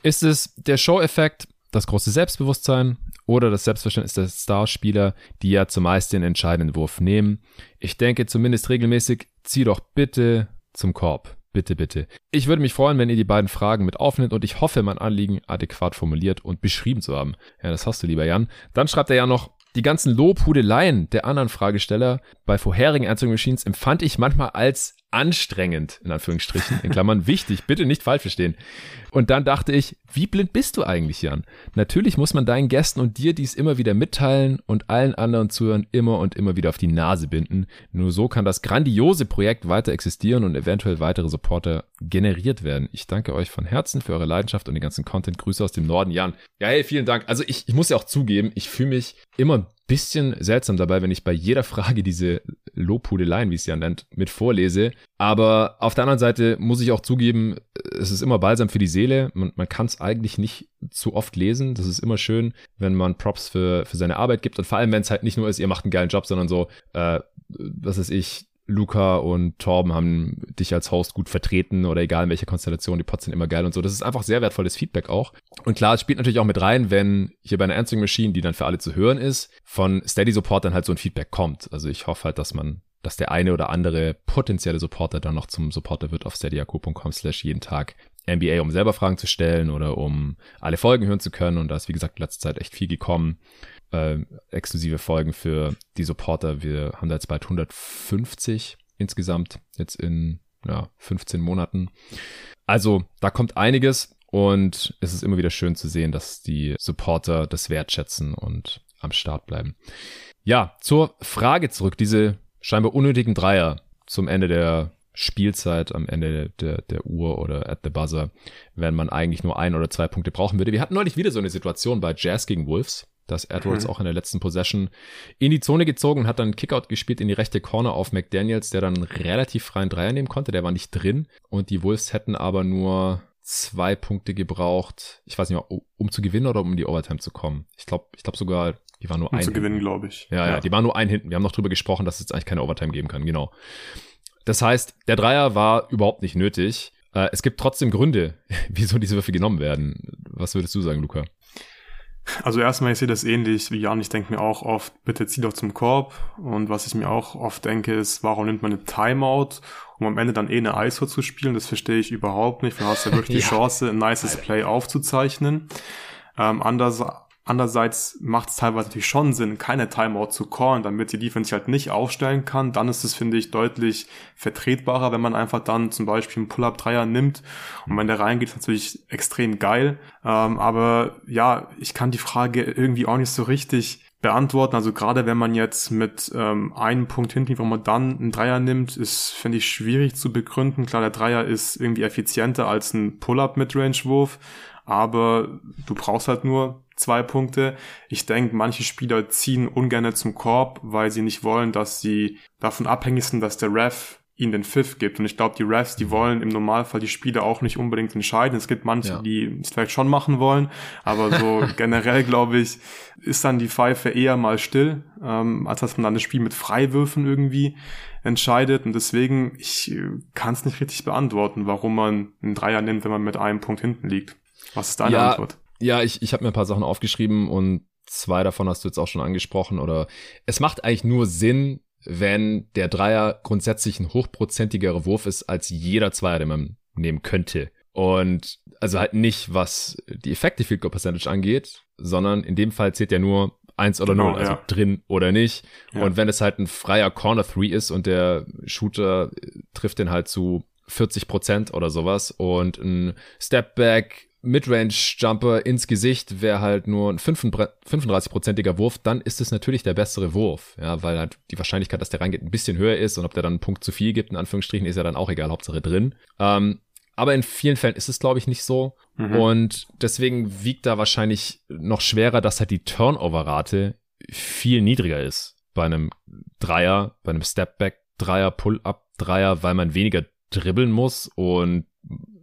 Ist es der Show-Effekt, das große Selbstbewusstsein oder das Selbstverständnis der Starspieler, die ja zumeist den entscheidenden Wurf nehmen? Ich denke zumindest regelmäßig, zieh doch bitte zum Korb. Bitte, bitte. Ich würde mich freuen, wenn ihr die beiden Fragen mit aufnimmt und ich hoffe, mein Anliegen adäquat formuliert und beschrieben zu haben. Ja, das hast du, lieber Jan. Dann schreibt er ja noch, Die ganzen Lobhudeleien der anderen Fragesteller bei vorherigen Answering Machines empfand ich manchmal als anstrengend, in Anführungsstrichen, in Klammern wichtig, bitte nicht falsch verstehen. Und dann dachte ich, wie blind bist du eigentlich, Jan? Natürlich muss man deinen Gästen und dir dies immer wieder mitteilen und allen anderen Zuhörern immer und immer wieder auf die Nase binden. Nur so kann das grandiose Projekt weiter existieren und eventuell weitere Supporter generiert werden. Ich danke euch von Herzen für eure Leidenschaft und den ganzen Content. Grüße aus dem Norden, Jan. Ja, hey, vielen Dank. Also ich, ich muss ja auch zugeben, ich fühle mich immer bisschen seltsam dabei, wenn ich bei jeder Frage diese Lobhudeleien, wie es ja nennt, mit vorlese. Aber auf der anderen Seite muss ich auch zugeben, es ist immer balsam für die Seele. Man, man kann es eigentlich nicht zu oft lesen. Das ist immer schön, wenn man Props für, für seine Arbeit gibt. Und vor allem, wenn es halt nicht nur ist, ihr macht einen geilen Job, sondern so, äh, was ist ich, Luca und Torben haben dich als Host gut vertreten oder egal in welcher Konstellation, die Pots sind immer geil und so. Das ist einfach sehr wertvolles Feedback auch. Und klar, es spielt natürlich auch mit rein, wenn hier bei einer Answering Machine, die dann für alle zu hören ist, von Steady Support dann halt so ein Feedback kommt. Also ich hoffe halt, dass man, dass der eine oder andere potenzielle Supporter dann noch zum Supporter wird auf steadyako.com slash jeden Tag NBA, um selber Fragen zu stellen oder um alle Folgen hören zu können. Und da ist, wie gesagt, in letzter Zeit echt viel gekommen äh, exklusive Folgen für die Supporter. Wir haben da jetzt bald 150 insgesamt, jetzt in ja, 15 Monaten. Also da kommt einiges und es ist immer wieder schön zu sehen, dass die Supporter das wertschätzen und am Start bleiben. Ja, zur Frage zurück. Diese scheinbar unnötigen Dreier zum Ende der Spielzeit, am Ende der, der Uhr oder at the buzzer, wenn man eigentlich nur ein oder zwei Punkte brauchen würde. Wir hatten neulich wieder so eine Situation bei Jazz gegen Wolves dass Edwards mhm. auch in der letzten Possession in die Zone gezogen und hat dann Kickout gespielt in die rechte Corner auf McDaniels, der dann relativ freien Dreier nehmen konnte. Der war nicht drin und die Wolves hätten aber nur zwei Punkte gebraucht. Ich weiß nicht mehr, um zu gewinnen oder um in die Overtime zu kommen. Ich glaube, ich glaube sogar, die waren nur um ein. zu gewinnen, glaube ich. Ja, ja, ja, die waren nur ein hinten. Wir haben noch drüber gesprochen, dass es jetzt eigentlich keine Overtime geben kann. Genau. Das heißt, der Dreier war überhaupt nicht nötig. Äh, es gibt trotzdem Gründe, wieso diese Würfe genommen werden. Was würdest du sagen, Luca? Also erstmal, ich sehe das ähnlich wie Jan. Ich denke mir auch oft, bitte zieh doch zum Korb. Und was ich mir auch oft denke, ist, warum nimmt man eine Timeout, um am Ende dann eh eine ISO zu spielen? Das verstehe ich überhaupt nicht. Du hast ja wirklich die Chance, ein nices Play aufzuzeichnen. Ähm, anders, Andererseits macht es teilweise natürlich schon Sinn, keine Timeout zu callen, damit die Defense halt nicht aufstellen kann. Dann ist es, finde ich, deutlich vertretbarer, wenn man einfach dann zum Beispiel einen Pull-Up-Dreier nimmt. Und wenn der reingeht, ist natürlich extrem geil. Ähm, aber ja, ich kann die Frage irgendwie auch nicht so richtig beantworten. Also gerade wenn man jetzt mit ähm, einem Punkt hinten, wo man dann einen Dreier nimmt, ist, finde ich, schwierig zu begründen. Klar, der Dreier ist irgendwie effizienter als ein Pull-Up-Midrange-Wurf, aber du brauchst halt nur zwei Punkte. Ich denke, manche Spieler ziehen ungern zum Korb, weil sie nicht wollen, dass sie davon abhängig sind, dass der Ref ihnen den Pfiff gibt. Und ich glaube, die Refs, die wollen im Normalfall die Spiele auch nicht unbedingt entscheiden. Es gibt manche, ja. die es vielleicht schon machen wollen, aber so generell, glaube ich, ist dann die Pfeife eher mal still, ähm, als dass man dann das Spiel mit Freiwürfen irgendwie entscheidet. Und deswegen, ich äh, kann es nicht richtig beantworten, warum man einen Dreier nimmt, wenn man mit einem Punkt hinten liegt. Was ist deine ja, Antwort? Ja, ich, ich habe mir ein paar Sachen aufgeschrieben und zwei davon hast du jetzt auch schon angesprochen. Oder es macht eigentlich nur Sinn, wenn der Dreier grundsätzlich ein hochprozentigerer Wurf ist als jeder Zweier, den man nehmen könnte. Und also halt nicht, was die Effective Field Goal Percentage angeht, sondern in dem Fall zählt ja nur eins oder null, genau, also ja. drin oder nicht. Ja. Und wenn es halt ein freier Corner Three ist und der Shooter trifft den halt zu 40 Prozent oder sowas und ein Stepback Midrange-Jumper ins Gesicht wäre halt nur ein 35-prozentiger Wurf, dann ist es natürlich der bessere Wurf, ja, weil halt die Wahrscheinlichkeit, dass der reingeht, ein bisschen höher ist und ob der dann einen Punkt zu viel gibt, in Anführungsstrichen, ist ja dann auch egal, Hauptsache drin. Ähm, aber in vielen Fällen ist es, glaube ich, nicht so. Mhm. Und deswegen wiegt da wahrscheinlich noch schwerer, dass halt die Turnover-Rate viel niedriger ist bei einem Dreier, bei einem Stepback-Dreier, Pull-Up-Dreier, weil man weniger dribbeln muss und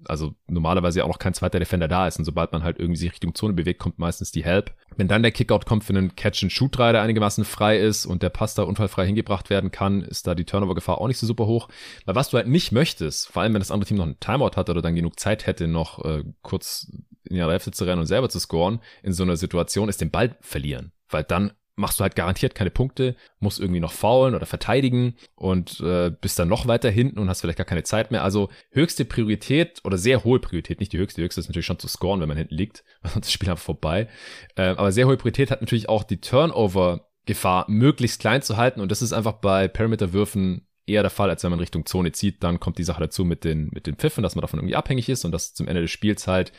also normalerweise auch noch kein zweiter Defender da ist. Und sobald man halt irgendwie sich Richtung Zone bewegt, kommt meistens die Help. Wenn dann der Kickout kommt für einen Catch-and-Shoot-Dreier, der einigermaßen frei ist und der Pass da unfallfrei hingebracht werden kann, ist da die Turnover-Gefahr auch nicht so super hoch. Weil was du halt nicht möchtest, vor allem wenn das andere Team noch einen Timeout hat oder dann genug Zeit hätte, noch äh, kurz in ihre Hälfte zu rennen und selber zu scoren, in so einer Situation ist den Ball verlieren. Weil dann machst du halt garantiert keine Punkte, musst irgendwie noch faulen oder verteidigen und äh, bist dann noch weiter hinten und hast vielleicht gar keine Zeit mehr. Also höchste Priorität oder sehr hohe Priorität, nicht die höchste, die höchste ist natürlich schon zu scoren, wenn man hinten liegt, weil sonst das Spiel einfach vorbei. Äh, aber sehr hohe Priorität hat natürlich auch die Turnover Gefahr möglichst klein zu halten. Und das ist einfach bei Perimeter-Würfen eher der Fall, als wenn man Richtung Zone zieht. Dann kommt die Sache dazu mit den, mit den Pfiffen, dass man davon irgendwie abhängig ist und dass zum Ende des Spiels halt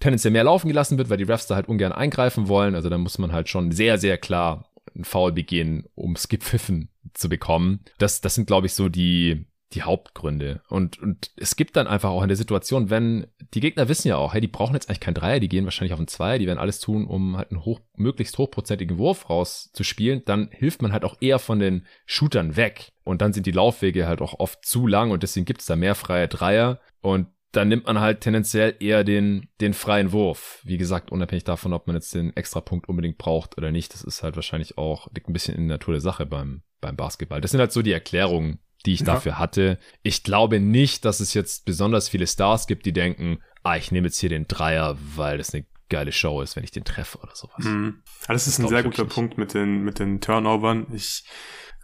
tendenziell mehr laufen gelassen wird, weil die Refs da halt ungern eingreifen wollen. Also da muss man halt schon sehr, sehr klar einen Foul begehen, um es gepfiffen zu bekommen. Das, das sind, glaube ich, so die, die Hauptgründe. Und, und es gibt dann einfach auch in der Situation, wenn die Gegner wissen ja auch, hey, die brauchen jetzt eigentlich keinen Dreier, die gehen wahrscheinlich auf einen Zweier, die werden alles tun, um halt einen hoch, möglichst hochprozentigen Wurf rauszuspielen, dann hilft man halt auch eher von den Shootern weg. Und dann sind die Laufwege halt auch oft zu lang und deswegen gibt es da mehr freie Dreier. Und dann nimmt man halt tendenziell eher den, den freien Wurf. Wie gesagt, unabhängig davon, ob man jetzt den Extrapunkt unbedingt braucht oder nicht. Das ist halt wahrscheinlich auch, liegt ein bisschen in der Natur der Sache beim, beim Basketball. Das sind halt so die Erklärungen, die ich ja. dafür hatte. Ich glaube nicht, dass es jetzt besonders viele Stars gibt, die denken, ah, ich nehme jetzt hier den Dreier, weil das eine geile Show ist, wenn ich den treffe oder sowas. Mhm. Das ist das ein sehr guter Punkt mit den, mit den Turnovern. Ich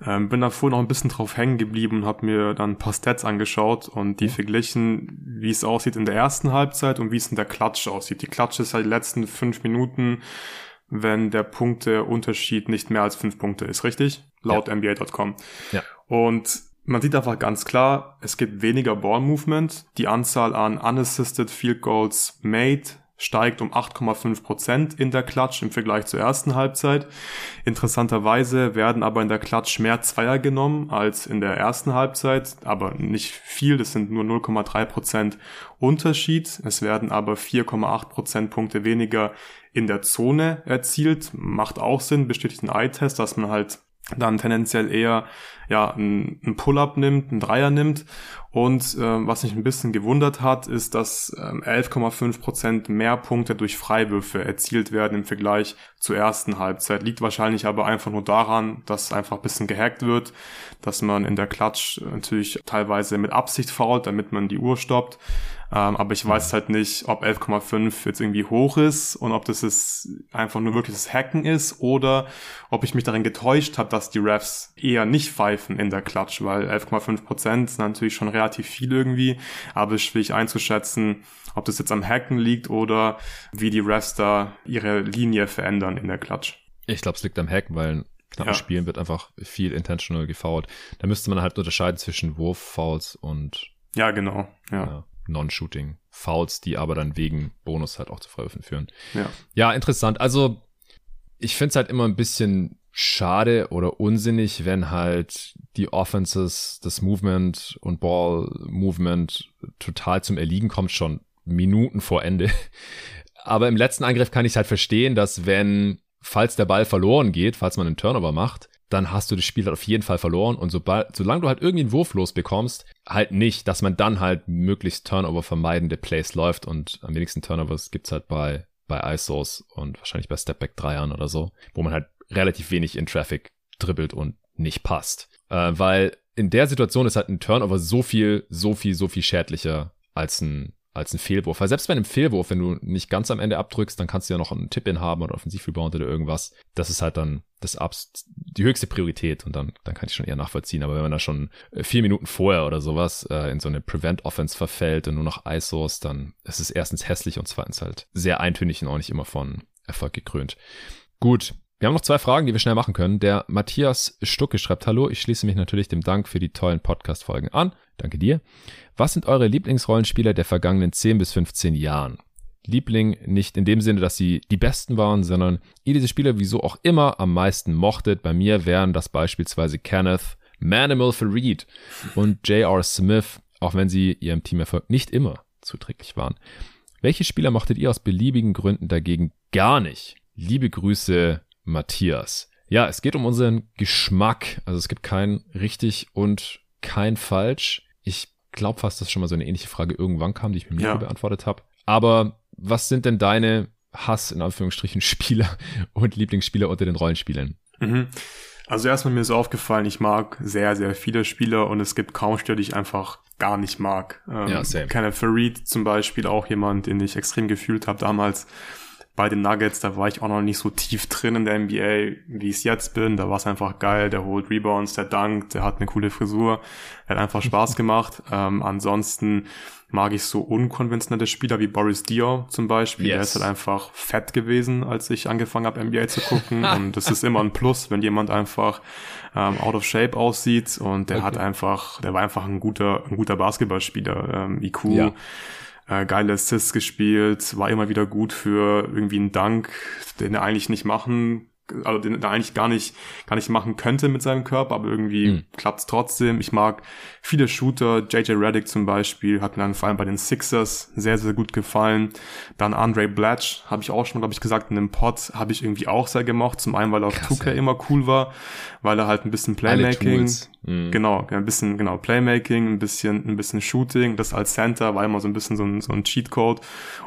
ähm, bin davor noch ein bisschen drauf hängen geblieben und habe mir dann ein paar Stats angeschaut und die mhm. verglichen, wie es aussieht in der ersten Halbzeit und wie es in der Klatsch aussieht. Die Klatsch ist halt die letzten fünf Minuten, wenn der Punkteunterschied nicht mehr als fünf Punkte ist, richtig? Laut ja. NBA.com. Ja. Und man sieht einfach ganz klar, es gibt weniger Ball Movement. Die Anzahl an unassisted Field Goals made steigt um 8,5 Prozent in der Klatsch im Vergleich zur ersten Halbzeit. Interessanterweise werden aber in der Klatsch mehr Zweier genommen als in der ersten Halbzeit, aber nicht viel, das sind nur 0,3 Prozent Unterschied. Es werden aber 4,8 Prozentpunkte weniger in der Zone erzielt. Macht auch Sinn, bestätigt ein Eye-Test, dass man halt dann tendenziell eher ja ein, Pull-up nimmt, ein Dreier nimmt. Und äh, was mich ein bisschen gewundert hat, ist, dass äh, 11,5 Prozent mehr Punkte durch Freiwürfe erzielt werden im Vergleich zur ersten Halbzeit. Liegt wahrscheinlich aber einfach nur daran, dass einfach ein bisschen gehackt wird, dass man in der Klatsch natürlich teilweise mit Absicht fault, damit man die Uhr stoppt. Ähm, aber ich weiß halt nicht, ob 11,5 jetzt irgendwie hoch ist und ob das ist einfach nur wirklich das Hacken ist oder ob ich mich darin getäuscht habe, dass die Refs eher nicht pfeifen in der Klatsch, weil 11,5 Prozent sind natürlich schon relativ viel irgendwie, aber es ist schwierig einzuschätzen, ob das jetzt am Hacken liegt oder wie die Refs da ihre Linie verändern in der Klatsch. Ich glaube, es liegt am Hacken, weil knappen ja. Spielen wird einfach viel intentional gefoult. Da müsste man halt unterscheiden zwischen Wurf-Fouls und ja, genau. Ja. ja. Non-Shooting Fouls, die aber dann wegen Bonus halt auch zu Freiwürfen führen. Ja. ja, interessant. Also ich finde es halt immer ein bisschen schade oder unsinnig, wenn halt die Offenses, das Movement und Ball Movement total zum Erliegen kommt, schon Minuten vor Ende. Aber im letzten Angriff kann ich halt verstehen, dass wenn, falls der Ball verloren geht, falls man einen Turnover macht, dann hast du das Spiel halt auf jeden Fall verloren. Und sobald, solange du halt irgendwie einen Wurf losbekommst, halt nicht, dass man dann halt möglichst Turnover vermeidende Plays läuft. Und am wenigsten Turnovers gibt's halt bei, bei ISOs und wahrscheinlich bei Stepback Dreiern oder so, wo man halt relativ wenig in Traffic dribbelt und nicht passt. Äh, weil in der Situation ist halt ein Turnover so viel, so viel, so viel schädlicher als ein als ein Fehlwurf. Weil selbst bei einem Fehlwurf, wenn du nicht ganz am Ende abdrückst, dann kannst du ja noch einen Tipp-In haben oder Offensivrebound oder irgendwas. Das ist halt dann das Abs die höchste Priorität und dann, dann kann ich schon eher nachvollziehen. Aber wenn man da schon äh, vier Minuten vorher oder sowas äh, in so eine Prevent-Offense verfällt und nur noch ISOs, dann ist es erstens hässlich und zweitens halt sehr eintönig und auch nicht immer von Erfolg gekrönt. Gut, wir haben noch zwei Fragen, die wir schnell machen können. Der Matthias Stucke schreibt, hallo, ich schließe mich natürlich dem Dank für die tollen Podcast-Folgen an. Danke dir. Was sind eure Lieblingsrollenspieler der vergangenen 10 bis 15 Jahren? Liebling nicht in dem Sinne, dass sie die besten waren, sondern ihr diese Spieler wieso auch immer am meisten mochtet. Bei mir wären das beispielsweise Kenneth, Manimal Farid und J.R. Smith, auch wenn sie ihrem Teamerfolg nicht immer zuträglich waren. Welche Spieler mochtet ihr aus beliebigen Gründen dagegen gar nicht? Liebe Grüße, Matthias. Ja, es geht um unseren Geschmack. Also es gibt kein richtig und kein falsch. Ich glaube fast, dass schon mal so eine ähnliche Frage irgendwann kam, die ich mir ja. beantwortet habe. Aber was sind denn deine Hass, in Anführungsstrichen, Spieler und Lieblingsspieler unter den Rollenspielern? Mhm. Also erstmal mir ist aufgefallen, ich mag sehr, sehr viele Spieler und es gibt kaum Spieler, die ich einfach gar nicht mag. Ähm, ja, same. Kenneth Farid zum Beispiel, auch jemand, den ich extrem gefühlt habe damals bei den Nuggets, da war ich auch noch nicht so tief drin in der NBA, wie ich es jetzt bin. Da war es einfach geil, der holt Rebounds, der dankt, der hat eine coole Frisur, der hat einfach Spaß gemacht. Ähm, ansonsten mag ich so unkonventionelle Spieler wie Boris Diaw zum Beispiel. Yes. Der ist halt einfach fett gewesen, als ich angefangen habe, NBA zu gucken. und das ist immer ein Plus, wenn jemand einfach ähm, out of shape aussieht und der okay. hat einfach, der war einfach ein guter, ein guter Basketballspieler, ähm, IQ. Ja. Äh, geile Assists gespielt, war immer wieder gut für irgendwie einen Dank, den er eigentlich nicht machen also den er eigentlich gar nicht, gar nicht machen könnte mit seinem Körper, aber irgendwie mhm. klappt's trotzdem. Ich mag viele Shooter, JJ Reddick zum Beispiel, hat mir dann vor allem bei den Sixers sehr, sehr gut gefallen. Dann Andre Blatch, habe ich auch schon, glaube ich, gesagt, in einem Pod habe ich irgendwie auch sehr gemocht. Zum einen, weil er auf 2K immer cool war, weil er halt ein bisschen Playmaking, mhm. genau, ein bisschen, genau, Playmaking, ein bisschen, ein bisschen Shooting, das als Center war immer so ein bisschen so ein, so ein Cheatcode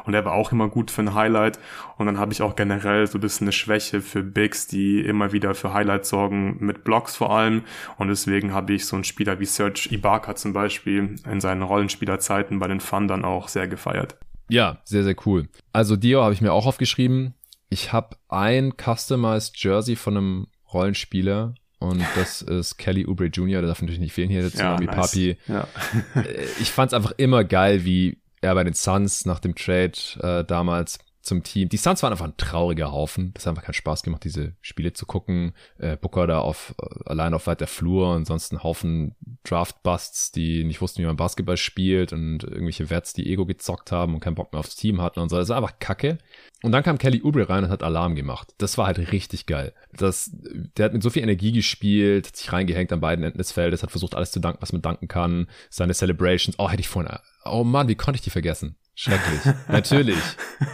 und er war auch immer gut für ein Highlight und dann habe ich auch generell so ein bisschen eine Schwäche für Bigs, die immer wieder für Highlights sorgen, mit Blocks vor allem und deswegen habe ich so einen Spieler wie Serge Ibaka zum Beispiel in seinen Rollenspielerzeiten bei den Fun dann auch sehr gefeiert. Ja, sehr, sehr cool. Also Dio habe ich mir auch aufgeschrieben. Ich habe ein Customized Jersey von einem Rollenspieler und das ist Kelly Oubre Jr., der darf natürlich nicht fehlen hier, der Tsunami ja, nice. Papi. Ja. Äh, ich fand es einfach immer geil, wie er bei den Suns nach dem Trade äh, damals zum Team. Die Suns waren einfach ein trauriger Haufen. Das hat einfach keinen Spaß gemacht, diese Spiele zu gucken. Äh, Booker da auf äh, allein auf weiter Flur und sonst ein Haufen Draft-Busts, die nicht wussten, wie man Basketball spielt und irgendwelche Wets, die Ego gezockt haben und keinen Bock mehr aufs Team hatten und so. Das ist einfach kacke. Und dann kam Kelly Oubre rein und hat Alarm gemacht. Das war halt richtig geil. Das, der hat mit so viel Energie gespielt, hat sich reingehängt an beiden Enden des Feldes, hat versucht, alles zu danken, was man danken kann. Seine Celebrations. Oh, hätte ich vorhin. Oh Mann, wie konnte ich die vergessen? Schrecklich. Natürlich.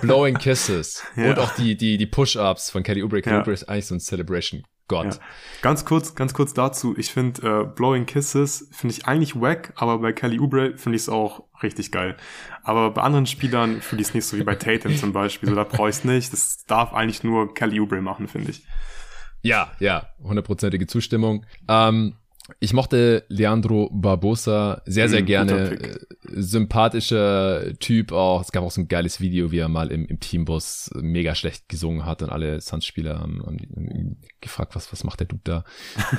Blowing Kisses. Ja. Und auch die, die, die Push-Ups von Kelly Oubre. Kelly ja. Oubre ist eigentlich so ein Celebration. Gott. Ja. Ganz kurz, ganz kurz dazu. Ich finde, äh, Blowing Kisses finde ich eigentlich wack, aber bei Kelly Oubre finde ich es auch richtig geil. Aber bei anderen Spielern fühle ich es nicht so wie bei Tatum zum Beispiel. So, da brauche ich nicht. Das darf eigentlich nur Kelly Oubre machen, finde ich. Ja, ja, hundertprozentige Zustimmung. Ähm, ich mochte Leandro Barbosa sehr, sehr mhm, gerne. Äh, sympathischer Typ auch. Es gab auch so ein geiles Video, wie er mal im, im Teambus mega schlecht gesungen hat und alle Suns-Spieler haben, haben gefragt, was, was macht der Dude da?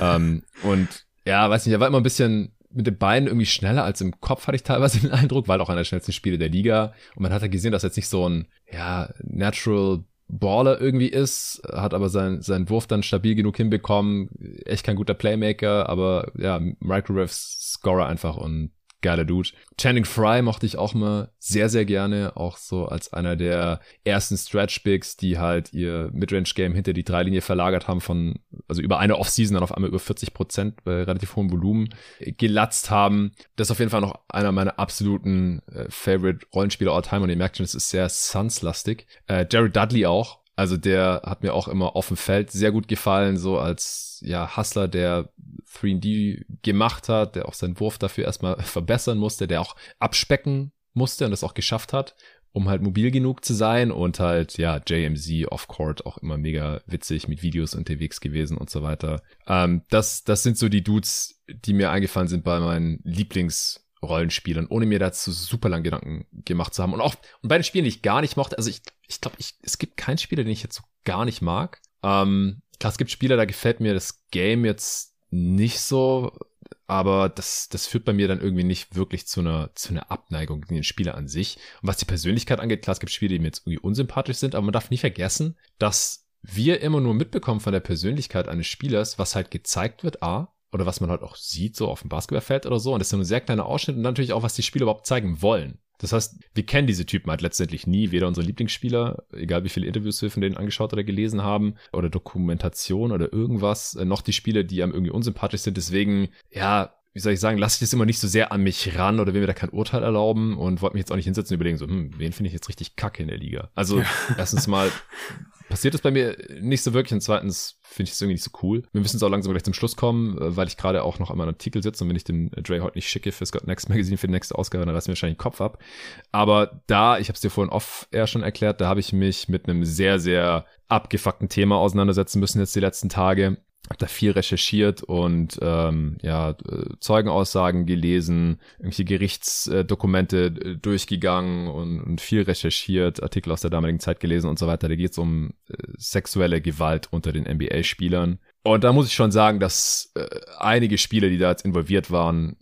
ähm, und ja, weiß nicht, er war immer ein bisschen mit den Beinen irgendwie schneller als im Kopf, hatte ich teilweise den Eindruck, weil auch einer der schnellsten Spiele der Liga. Und man hat ja gesehen, dass er jetzt nicht so ein, ja, natural Baller irgendwie ist, hat aber sein, seinen Wurf dann stabil genug hinbekommen. Echt kein guter Playmaker, aber ja, Microwave Scorer einfach und geiler Dude. Channing Fry mochte ich auch mal sehr, sehr gerne. Auch so als einer der ersten Stretch-Bigs, die halt ihr Midrange-Game hinter die Dreilinie verlagert haben von, also über eine Offseason dann auf einmal über 40 Prozent bei relativ hohem Volumen gelatzt haben. Das ist auf jeden Fall noch einer meiner absoluten äh, Favorite Rollenspieler all time und ihr merkt schon, es ist sehr Suns-lastig. Äh, Jared Dudley auch, also der hat mir auch immer auf dem Feld sehr gut gefallen, so als ja Hustler, der 3D gemacht hat, der auch seinen Wurf dafür erstmal verbessern musste, der auch abspecken musste und das auch geschafft hat, um halt mobil genug zu sein und halt ja JMZ off Court auch immer mega witzig mit Videos unterwegs gewesen und so weiter. Ähm, das das sind so die Dudes, die mir eingefallen sind bei meinen Lieblings Rollenspielern, ohne mir dazu super lang Gedanken gemacht zu haben. Und auch und bei den Spielen, die ich gar nicht mochte, also ich, ich glaube, ich, es gibt keinen Spieler, den ich jetzt so gar nicht mag. Ähm, klar, es gibt Spieler, da gefällt mir das Game jetzt nicht so, aber das, das führt bei mir dann irgendwie nicht wirklich zu einer, zu einer Abneigung gegen den Spieler an sich. Und was die Persönlichkeit angeht, klar, es gibt Spiele, die mir jetzt irgendwie unsympathisch sind, aber man darf nicht vergessen, dass wir immer nur mitbekommen von der Persönlichkeit eines Spielers, was halt gezeigt wird, A, oder was man halt auch sieht, so auf dem Basketballfeld oder so. Und das ist nur ein sehr kleiner Ausschnitt und natürlich auch, was die Spieler überhaupt zeigen wollen. Das heißt, wir kennen diese Typen halt letztendlich nie, weder unsere Lieblingsspieler, egal wie viele Interviews wir von denen angeschaut oder gelesen haben, oder Dokumentation oder irgendwas, äh, noch die Spieler, die einem irgendwie unsympathisch sind. Deswegen, ja, wie soll ich sagen, lasse ich das immer nicht so sehr an mich ran oder will mir da kein Urteil erlauben und wollte mich jetzt auch nicht hinsetzen und überlegen, so, hm, wen finde ich jetzt richtig kacke in der Liga? Also, ja. erstens mal passiert es bei mir nicht so wirklich und zweitens finde ich es irgendwie nicht so cool. Wir müssen jetzt auch langsam gleich zum Schluss kommen, äh, weil ich gerade auch noch an meinem Artikel sitze und wenn ich den Dre heute nicht schicke für Scott Next Magazine für die nächste Ausgabe, dann reißt mir wahrscheinlich den Kopf ab. Aber da, ich habe es dir vorhin off eher schon erklärt, da habe ich mich mit einem sehr, sehr abgefuckten Thema auseinandersetzen müssen jetzt die letzten Tage. Habe da viel recherchiert und ähm, ja Zeugenaussagen gelesen, irgendwelche Gerichtsdokumente äh, durchgegangen und, und viel recherchiert, Artikel aus der damaligen Zeit gelesen und so weiter. Da geht es um äh, sexuelle Gewalt unter den NBA-Spielern. Und da muss ich schon sagen, dass äh, einige Spieler, die da jetzt involviert waren,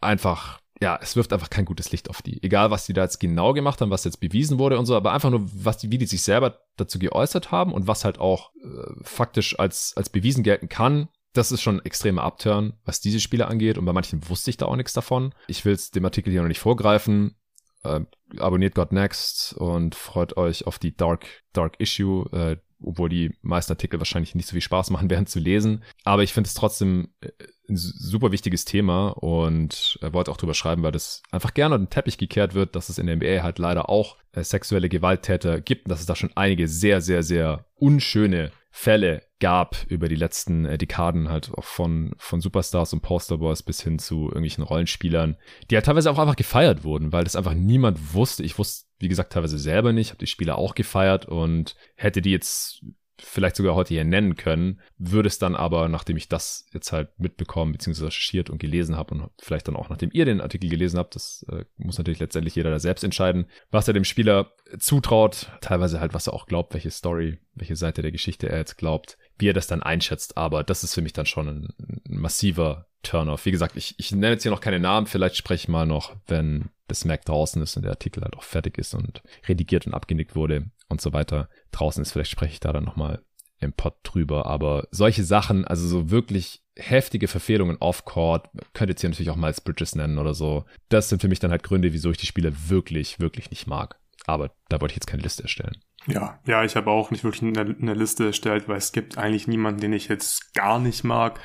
einfach ja, es wirft einfach kein gutes Licht auf die. Egal, was die da jetzt genau gemacht haben, was jetzt bewiesen wurde und so, aber einfach nur, was die, wie die sich selber dazu geäußert haben und was halt auch äh, faktisch als, als bewiesen gelten kann. Das ist schon ein extremer Upturn, was diese Spiele angeht. Und bei manchen wusste ich da auch nichts davon. Ich will dem Artikel hier noch nicht vorgreifen. Äh, abonniert God Next und freut euch auf die Dark, Dark Issue. Äh, obwohl die meisten Artikel wahrscheinlich nicht so viel Spaß machen werden zu lesen. Aber ich finde es trotzdem äh, ein super wichtiges Thema und wollte auch drüber schreiben, weil das einfach gerne unter den Teppich gekehrt wird, dass es in der NBA halt leider auch äh, sexuelle Gewalttäter gibt und dass es da schon einige sehr, sehr, sehr unschöne Fälle gab über die letzten äh, Dekaden halt auch von, von Superstars und Posterboys bis hin zu irgendwelchen Rollenspielern, die halt teilweise auch einfach gefeiert wurden, weil das einfach niemand wusste. Ich wusste, wie gesagt, teilweise selber nicht, habe die Spieler auch gefeiert und hätte die jetzt vielleicht sogar heute hier nennen können, würde es dann aber, nachdem ich das jetzt halt mitbekommen, beziehungsweise recherchiert und gelesen habe und vielleicht dann auch, nachdem ihr den Artikel gelesen habt, das äh, muss natürlich letztendlich jeder da selbst entscheiden, was er dem Spieler zutraut, teilweise halt, was er auch glaubt, welche Story, welche Seite der Geschichte er jetzt glaubt, wie er das dann einschätzt, aber das ist für mich dann schon ein, ein massiver Turn-off. Wie gesagt, ich, ich nenne jetzt hier noch keine Namen, vielleicht spreche ich mal noch, wenn das Mac draußen ist und der Artikel halt auch fertig ist und redigiert und abgenickt wurde und so weiter draußen ist. Vielleicht spreche ich da dann nochmal im Pod drüber. Aber solche Sachen, also so wirklich heftige Verfehlungen off-court, könnt ihr jetzt hier natürlich auch Miles Bridges nennen oder so. Das sind für mich dann halt Gründe, wieso ich die Spieler wirklich, wirklich nicht mag. Aber da wollte ich jetzt keine Liste erstellen. Ja, ja, ich habe auch nicht wirklich eine, eine Liste erstellt, weil es gibt eigentlich niemanden, den ich jetzt gar nicht mag.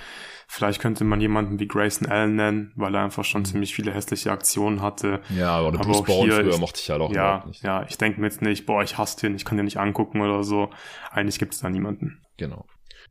Vielleicht könnte man jemanden wie Grayson Allen nennen, weil er einfach schon mhm. ziemlich viele hässliche Aktionen hatte. Ja, oder aber Bruce Bowen früher ich, mochte ich halt auch ja, nicht. Ja, ich denke mir jetzt nicht, boah, ich hasse den, ich kann den nicht angucken oder so. Eigentlich gibt es da niemanden. Genau.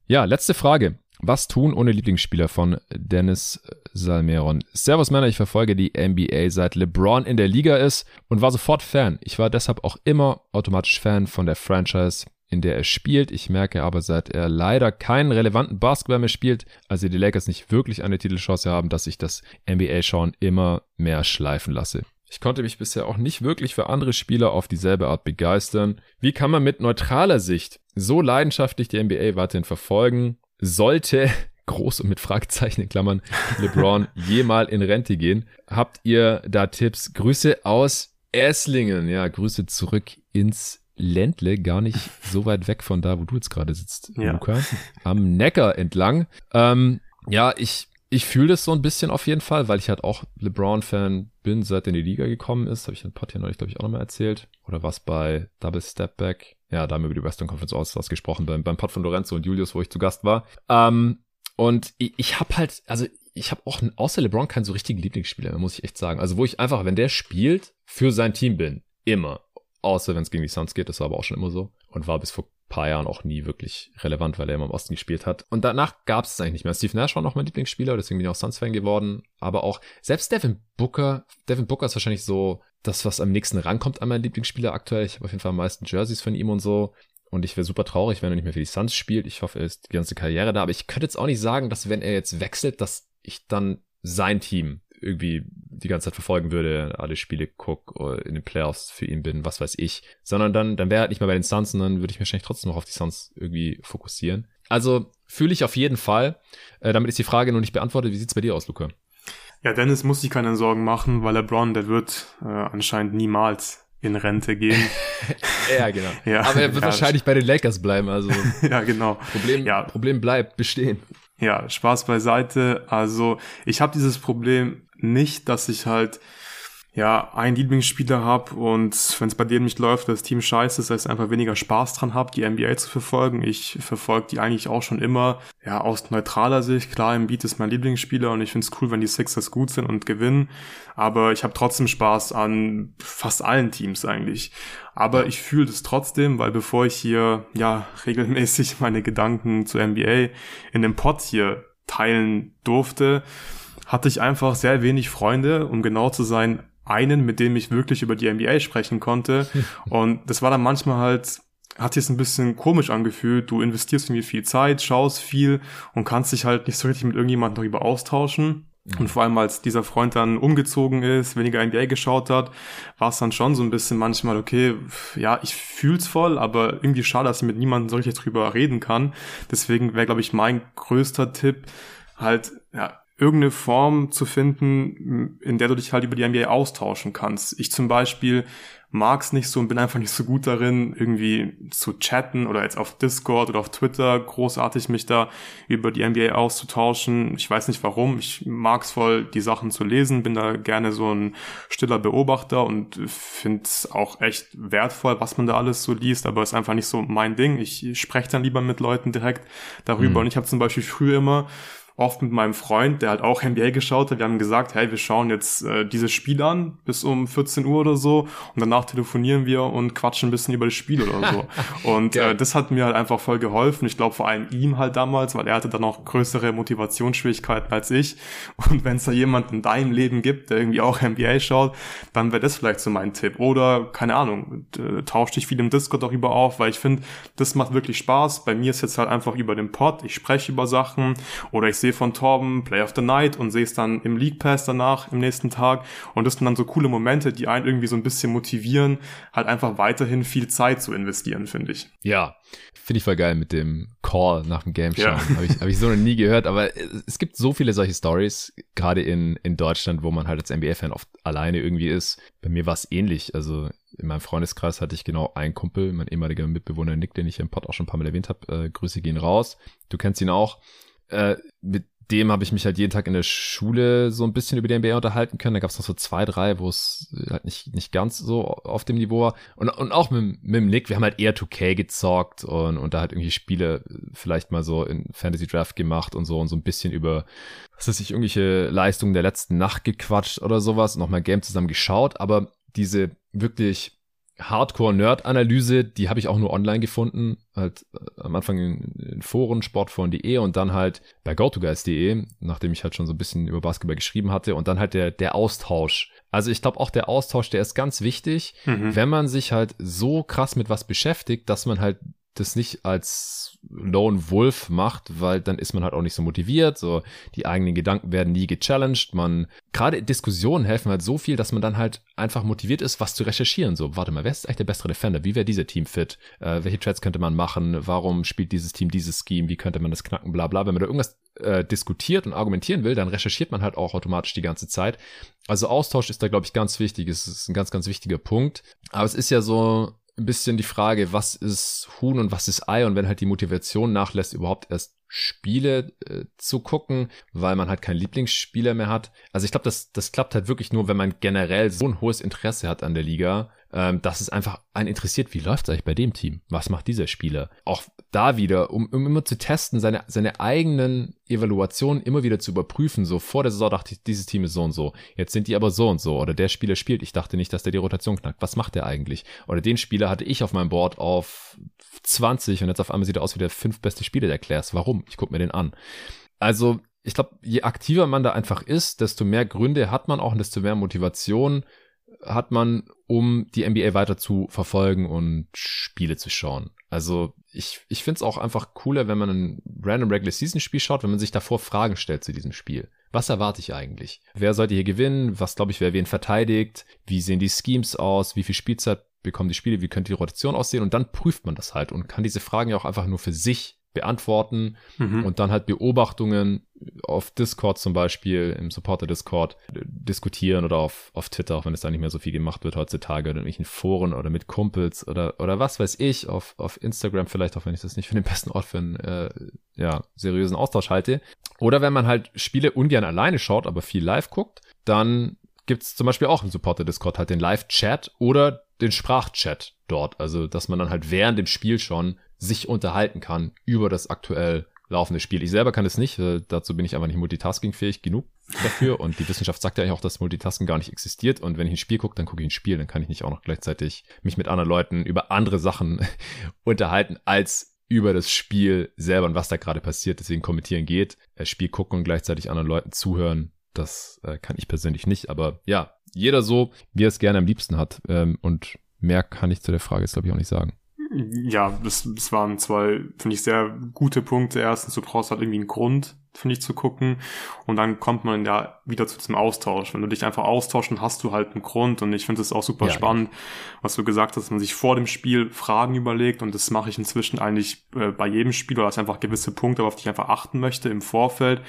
Ja, letzte Frage. Was tun ohne Lieblingsspieler von Dennis Salmeron? Servus Männer, ich verfolge die NBA seit LeBron in der Liga ist und war sofort Fan. Ich war deshalb auch immer automatisch Fan von der Franchise in der er spielt. Ich merke aber, seit er leider keinen relevanten Basketball mehr spielt, also die Lakers nicht wirklich eine Titelchance haben, dass ich das NBA-Schauen immer mehr schleifen lasse. Ich konnte mich bisher auch nicht wirklich für andere Spieler auf dieselbe Art begeistern. Wie kann man mit neutraler Sicht so leidenschaftlich die NBA weiterhin verfolgen? Sollte groß und mit Fragezeichen in Klammern LeBron jemal in Rente gehen? Habt ihr da Tipps? Grüße aus Esslingen. Ja, Grüße zurück ins Ländle, gar nicht so weit weg von da, wo du jetzt gerade sitzt, ja. Luca, am Neckar entlang. Ähm, ja, ich, ich fühle das so ein bisschen auf jeden Fall, weil ich halt auch LeBron-Fan bin, seit er in die Liga gekommen ist. Habe ich in Pod hier neulich, glaube ich, auch nochmal erzählt. Oder was bei Double Step Back? Ja, da haben wir über die Western Conference All-Stars gesprochen, beim, beim Pod von Lorenzo und Julius, wo ich zu Gast war. Ähm, und ich, ich habe halt, also ich habe auch außer LeBron keinen so richtigen Lieblingsspieler, muss ich echt sagen. Also wo ich einfach, wenn der spielt, für sein Team bin. Immer. Außer wenn es gegen die Suns geht, das war aber auch schon immer so. Und war bis vor paar Jahren auch nie wirklich relevant, weil er immer im Osten gespielt hat. Und danach gab es eigentlich nicht mehr. Steve Nash war noch mein Lieblingsspieler, deswegen bin ich auch Suns-Fan geworden. Aber auch selbst Devin Booker, Devin Booker ist wahrscheinlich so das, was am nächsten rankommt an meinen Lieblingsspieler aktuell. Ich habe auf jeden Fall am meisten Jerseys von ihm und so. Und ich wäre super traurig, wenn er nicht mehr für die Suns spielt. Ich hoffe, er ist die ganze Karriere da. Aber ich könnte jetzt auch nicht sagen, dass wenn er jetzt wechselt, dass ich dann sein Team irgendwie die ganze Zeit verfolgen würde, alle Spiele guck oder in den Playoffs für ihn bin, was weiß ich, sondern dann, dann wäre er halt nicht mehr bei den Suns und dann würde ich mich wahrscheinlich trotzdem noch auf die Suns irgendwie fokussieren. Also fühle ich auf jeden Fall. Äh, damit ist die Frage noch nicht beantwortet. Wie sieht's bei dir aus, Luca? Ja, Dennis muss sich keine Sorgen machen, weil LeBron, der wird äh, anscheinend niemals in Rente gehen. ja, genau. ja, Aber er wird ja, wahrscheinlich bei den Lakers bleiben. Also ja, genau. Problem, ja. Problem bleibt bestehen. Ja, Spaß beiseite. Also ich habe dieses Problem nicht, dass ich halt ja, einen Lieblingsspieler habe und wenn es bei dem nicht läuft, das Team scheiße ist, dass ich einfach weniger Spaß dran habe, die NBA zu verfolgen. Ich verfolge die eigentlich auch schon immer, ja, aus neutraler Sicht. Klar, im Beat ist mein Lieblingsspieler und ich finde es cool, wenn die Sixers gut sind und gewinnen. Aber ich habe trotzdem Spaß an fast allen Teams eigentlich. Aber ich fühle das trotzdem, weil bevor ich hier, ja, regelmäßig meine Gedanken zur NBA in dem Pod hier teilen durfte, hatte ich einfach sehr wenig Freunde, um genau zu sein, einen, mit dem ich wirklich über die NBA sprechen konnte. Und das war dann manchmal halt hat sich ein bisschen komisch angefühlt. Du investierst irgendwie viel Zeit, schaust viel und kannst dich halt nicht so richtig mit irgendjemandem darüber austauschen. Und vor allem, als dieser Freund dann umgezogen ist, weniger NBA geschaut hat, war es dann schon so ein bisschen manchmal, okay, ja, ich fühl's voll, aber irgendwie schade, dass ich mit niemandem so richtig drüber reden kann. Deswegen wäre, glaube ich, mein größter Tipp, halt, ja, irgendeine Form zu finden, in der du dich halt über die NBA austauschen kannst. Ich zum Beispiel mag's nicht so und bin einfach nicht so gut darin, irgendwie zu chatten oder jetzt auf Discord oder auf Twitter großartig mich da über die NBA auszutauschen. Ich weiß nicht warum. Ich mag's voll, die Sachen zu lesen, bin da gerne so ein stiller Beobachter und finde es auch echt wertvoll, was man da alles so liest, aber ist einfach nicht so mein Ding. Ich spreche dann lieber mit Leuten direkt darüber. Mhm. Und ich habe zum Beispiel früher immer oft mit meinem Freund, der halt auch NBA geschaut hat. Wir haben gesagt, hey, wir schauen jetzt äh, dieses Spiel an bis um 14 Uhr oder so und danach telefonieren wir und quatschen ein bisschen über das Spiel oder so. und äh, das hat mir halt einfach voll geholfen. Ich glaube vor allem ihm halt damals, weil er hatte dann auch größere Motivationsschwierigkeiten als ich. Und wenn es da jemand in deinem Leben gibt, der irgendwie auch NBA schaut, dann wäre das vielleicht so mein Tipp. Oder, keine Ahnung, äh, tausch dich viel im Discord darüber auf, weil ich finde, das macht wirklich Spaß. Bei mir ist jetzt halt einfach über den Pod, ich spreche über Sachen oder ich sehe von Torben Play of the Night und sehe es dann im League Pass danach im nächsten Tag und das sind dann so coole Momente, die einen irgendwie so ein bisschen motivieren, halt einfach weiterhin viel Zeit zu investieren, finde ich. Ja, finde ich voll geil mit dem Call nach dem Game schauen. Ja. Habe ich, hab ich so noch nie gehört, aber es gibt so viele solche Stories, gerade in, in Deutschland, wo man halt als NBA-Fan oft alleine irgendwie ist. Bei mir war es ähnlich. Also in meinem Freundeskreis hatte ich genau einen Kumpel, mein ehemaliger Mitbewohner Nick, den ich im Pod auch schon ein paar Mal erwähnt habe. Äh, Grüße gehen raus. Du kennst ihn auch äh, mit dem habe ich mich halt jeden Tag in der Schule so ein bisschen über die NBA unterhalten können. Da gab es noch so zwei, drei, wo es halt nicht, nicht ganz so auf dem Niveau war. Und, und auch mit, mit dem Nick, wir haben halt eher 2K gezockt und, und da halt irgendwie Spiele vielleicht mal so in Fantasy Draft gemacht und so und so ein bisschen über, was weiß ich, irgendwelche Leistungen der letzten Nacht gequatscht oder sowas und noch mal Game zusammen geschaut. Aber diese wirklich Hardcore-Nerd-Analyse, die habe ich auch nur online gefunden, halt äh, am Anfang in, in Foren, sportforen.de und dann halt bei GoToGuys.de, nachdem ich halt schon so ein bisschen über Basketball geschrieben hatte und dann halt der, der Austausch. Also ich glaube auch der Austausch, der ist ganz wichtig, mhm. wenn man sich halt so krass mit was beschäftigt, dass man halt das nicht als Lone Wolf macht, weil dann ist man halt auch nicht so motiviert, so die eigenen Gedanken werden nie gechallenged, man, gerade Diskussionen helfen halt so viel, dass man dann halt einfach motiviert ist, was zu recherchieren, so, warte mal, wer ist eigentlich der bessere Defender, wie wäre dieser Team fit, äh, welche Trades könnte man machen, warum spielt dieses Team dieses Scheme, wie könnte man das knacken, bla bla, wenn man da irgendwas äh, diskutiert und argumentieren will, dann recherchiert man halt auch automatisch die ganze Zeit. Also Austausch ist da, glaube ich, ganz wichtig, es ist ein ganz, ganz wichtiger Punkt, aber es ist ja so, ein bisschen die Frage, was ist Huhn und was ist Ei und wenn halt die Motivation nachlässt, überhaupt erst Spiele äh, zu gucken, weil man halt keinen Lieblingsspieler mehr hat. Also ich glaube, das, das klappt halt wirklich nur, wenn man generell so ein hohes Interesse hat an der Liga, ähm, dass es einfach einen interessiert, wie läuft es eigentlich bei dem Team? Was macht dieser Spieler? Auch da wieder, um, um immer zu testen, seine, seine eigenen Evaluationen immer wieder zu überprüfen. So vor der Saison dachte ich, dieses Team ist so und so. Jetzt sind die aber so und so. Oder der Spieler spielt. Ich dachte nicht, dass der die Rotation knackt. Was macht der eigentlich? Oder den Spieler hatte ich auf meinem Board auf 20 und jetzt auf einmal sieht er aus wie der fünf beste Spieler der Class. Warum? Ich guck mir den an. Also, ich glaube, je aktiver man da einfach ist, desto mehr Gründe hat man auch und desto mehr Motivation hat man, um die NBA weiter zu verfolgen und Spiele zu schauen. Also ich, ich finde es auch einfach cooler, wenn man ein random Regular Season Spiel schaut, wenn man sich davor Fragen stellt zu diesem Spiel. Was erwarte ich eigentlich? Wer sollte hier gewinnen? Was glaube ich, wer wen verteidigt? Wie sehen die Schemes aus? Wie viel Spielzeit bekommen die Spiele? Wie könnte die Rotation aussehen? Und dann prüft man das halt und kann diese Fragen ja auch einfach nur für sich beantworten mhm. und dann halt Beobachtungen auf Discord zum Beispiel, im Supporter-Discord diskutieren oder auf, auf Twitter, auch wenn es da nicht mehr so viel gemacht wird heutzutage, oder in irgendwelchen Foren oder mit Kumpels oder, oder was weiß ich, auf, auf Instagram vielleicht, auch wenn ich das nicht für den besten Ort für einen äh, ja, seriösen Austausch halte. Oder wenn man halt Spiele ungern alleine schaut, aber viel live guckt, dann gibt's zum Beispiel auch im Supporter-Discord halt den Live-Chat oder den Sprachchat dort. Also, dass man dann halt während dem Spiel schon sich unterhalten kann über das aktuell laufende Spiel. Ich selber kann es nicht, äh, dazu bin ich aber nicht multitaskingfähig genug dafür und die Wissenschaft sagt ja eigentlich auch, dass Multitasking gar nicht existiert und wenn ich ein Spiel gucke, dann gucke ich ein Spiel, dann kann ich nicht auch noch gleichzeitig mich mit anderen Leuten über andere Sachen unterhalten als über das Spiel selber und was da gerade passiert. Deswegen kommentieren geht, äh, Spiel gucken und gleichzeitig anderen Leuten zuhören. Das äh, kann ich persönlich nicht, aber ja, jeder so, wie er es gerne am liebsten hat. Ähm, und mehr kann ich zu der Frage jetzt, glaube ich, auch nicht sagen. Ja, das, das waren zwei, finde ich, sehr gute Punkte. Erstens, du brauchst halt irgendwie einen Grund, finde ich, zu gucken. Und dann kommt man ja wieder zu diesem Austausch. Wenn du dich einfach austauschen, hast du halt einen Grund. Und ich finde es auch super ja, spannend, ja. was du gesagt hast, dass man sich vor dem Spiel Fragen überlegt. Und das mache ich inzwischen eigentlich äh, bei jedem Spiel, weil das einfach gewisse Punkte, auf die ich einfach achten möchte im Vorfeld.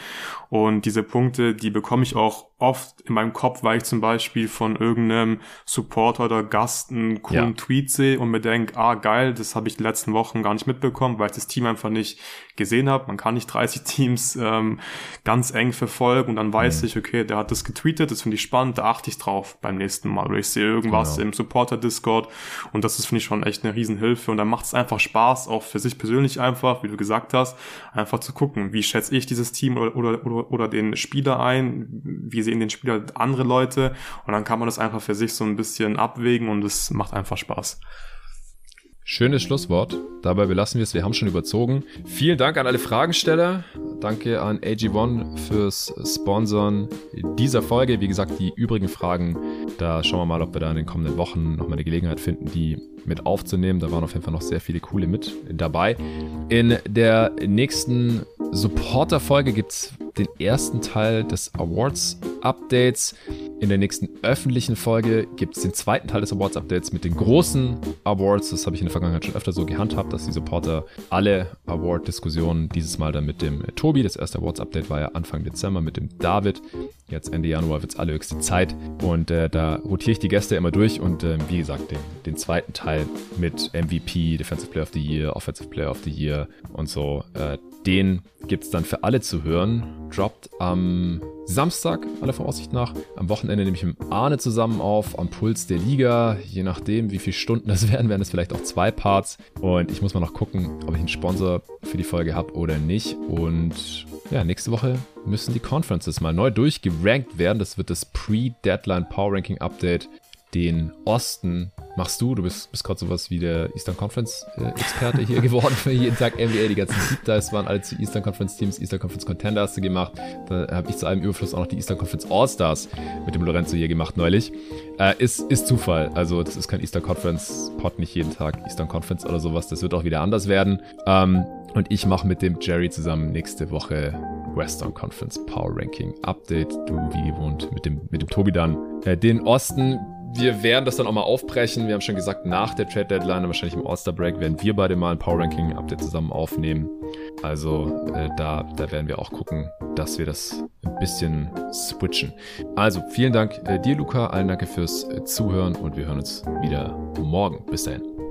Und diese Punkte, die bekomme ich auch oft in meinem Kopf, weil ich zum Beispiel von irgendeinem Supporter oder Gast einen coolen ja. Tweet sehe und mir denke, ah geil, das habe ich die letzten Wochen gar nicht mitbekommen, weil ich das Team einfach nicht gesehen habe. Man kann nicht 30 Teams ähm, ganz eng verfolgen und dann weiß mhm. ich, okay, der hat das getweetet, das finde ich spannend, da achte ich drauf beim nächsten Mal. Oder ich sehe irgendwas genau. im Supporter-Discord und das ist, finde ich, schon echt eine Riesenhilfe. Und dann macht es einfach Spaß, auch für sich persönlich einfach, wie du gesagt hast, einfach zu gucken, wie schätze ich dieses Team oder, oder, oder, oder den Spieler ein, wie sehen den Spieler andere Leute und dann kann man das einfach für sich so ein bisschen abwägen und es macht einfach Spaß. Schönes Schlusswort. Dabei belassen wir es. Wir haben schon überzogen. Vielen Dank an alle Fragensteller. Danke an AG1 fürs Sponsoren dieser Folge. Wie gesagt, die übrigen Fragen, da schauen wir mal, ob wir da in den kommenden Wochen nochmal eine Gelegenheit finden, die mit aufzunehmen. Da waren auf jeden Fall noch sehr viele coole mit dabei. In der nächsten Supporter-Folge gibt es den ersten Teil des Awards-Updates. In der nächsten öffentlichen Folge gibt es den zweiten Teil des Awards-Updates mit den großen Awards. Das habe ich in der Vergangenheit schon öfter so gehandhabt, dass die Supporter alle Award-Diskussionen dieses Mal dann mit dem Tobi, das erste Awards-Update war ja Anfang Dezember mit dem David. Jetzt Ende Januar wird es allerhöchste Zeit und äh, da rotiere ich die Gäste immer durch und äh, wie gesagt, den, den, zweiten Teil mit MVP, Defensive Player of the Year, Offensive Player of the Year und so, äh, den gibt es dann für alle zu hören. Droppt am Samstag, aller Voraussicht nach. Am Wochenende nehme ich mit Arne zusammen auf, am Puls der Liga. Je nachdem, wie viele Stunden das werden, werden es vielleicht auch zwei Parts. Und ich muss mal noch gucken, ob ich einen Sponsor für die Folge habe oder nicht. Und ja, nächste Woche müssen die Conferences mal neu durchgerankt werden. Das wird das Pre-Deadline Power Ranking Update den Osten machst du. Du bist, bist gerade sowas wie der Eastern Conference äh, hier geworden für jeden Tag NBA. Die ganzen Deep Dives waren alle zu Eastern Conference Teams, Eastern Conference Contender hast du gemacht. Da habe ich zu einem Überfluss auch noch die Eastern Conference All-Stars mit dem Lorenzo hier gemacht neulich. Äh, ist, ist Zufall. Also das ist kein Eastern Conference Pod, nicht jeden Tag Eastern Conference oder sowas. Das wird auch wieder anders werden. Ähm, und ich mache mit dem Jerry zusammen nächste Woche Western Conference Power Ranking Update. Du wie gewohnt mit dem, mit dem Tobi dann. Äh, den Osten wir werden das dann auch mal aufbrechen. Wir haben schon gesagt, nach der Trade Deadline, wahrscheinlich im All-Star Break, werden wir beide mal ein Power Ranking Update zusammen aufnehmen. Also äh, da, da werden wir auch gucken, dass wir das ein bisschen switchen. Also vielen Dank äh, dir, Luca. Allen danke fürs äh, Zuhören und wir hören uns wieder morgen. Bis dahin.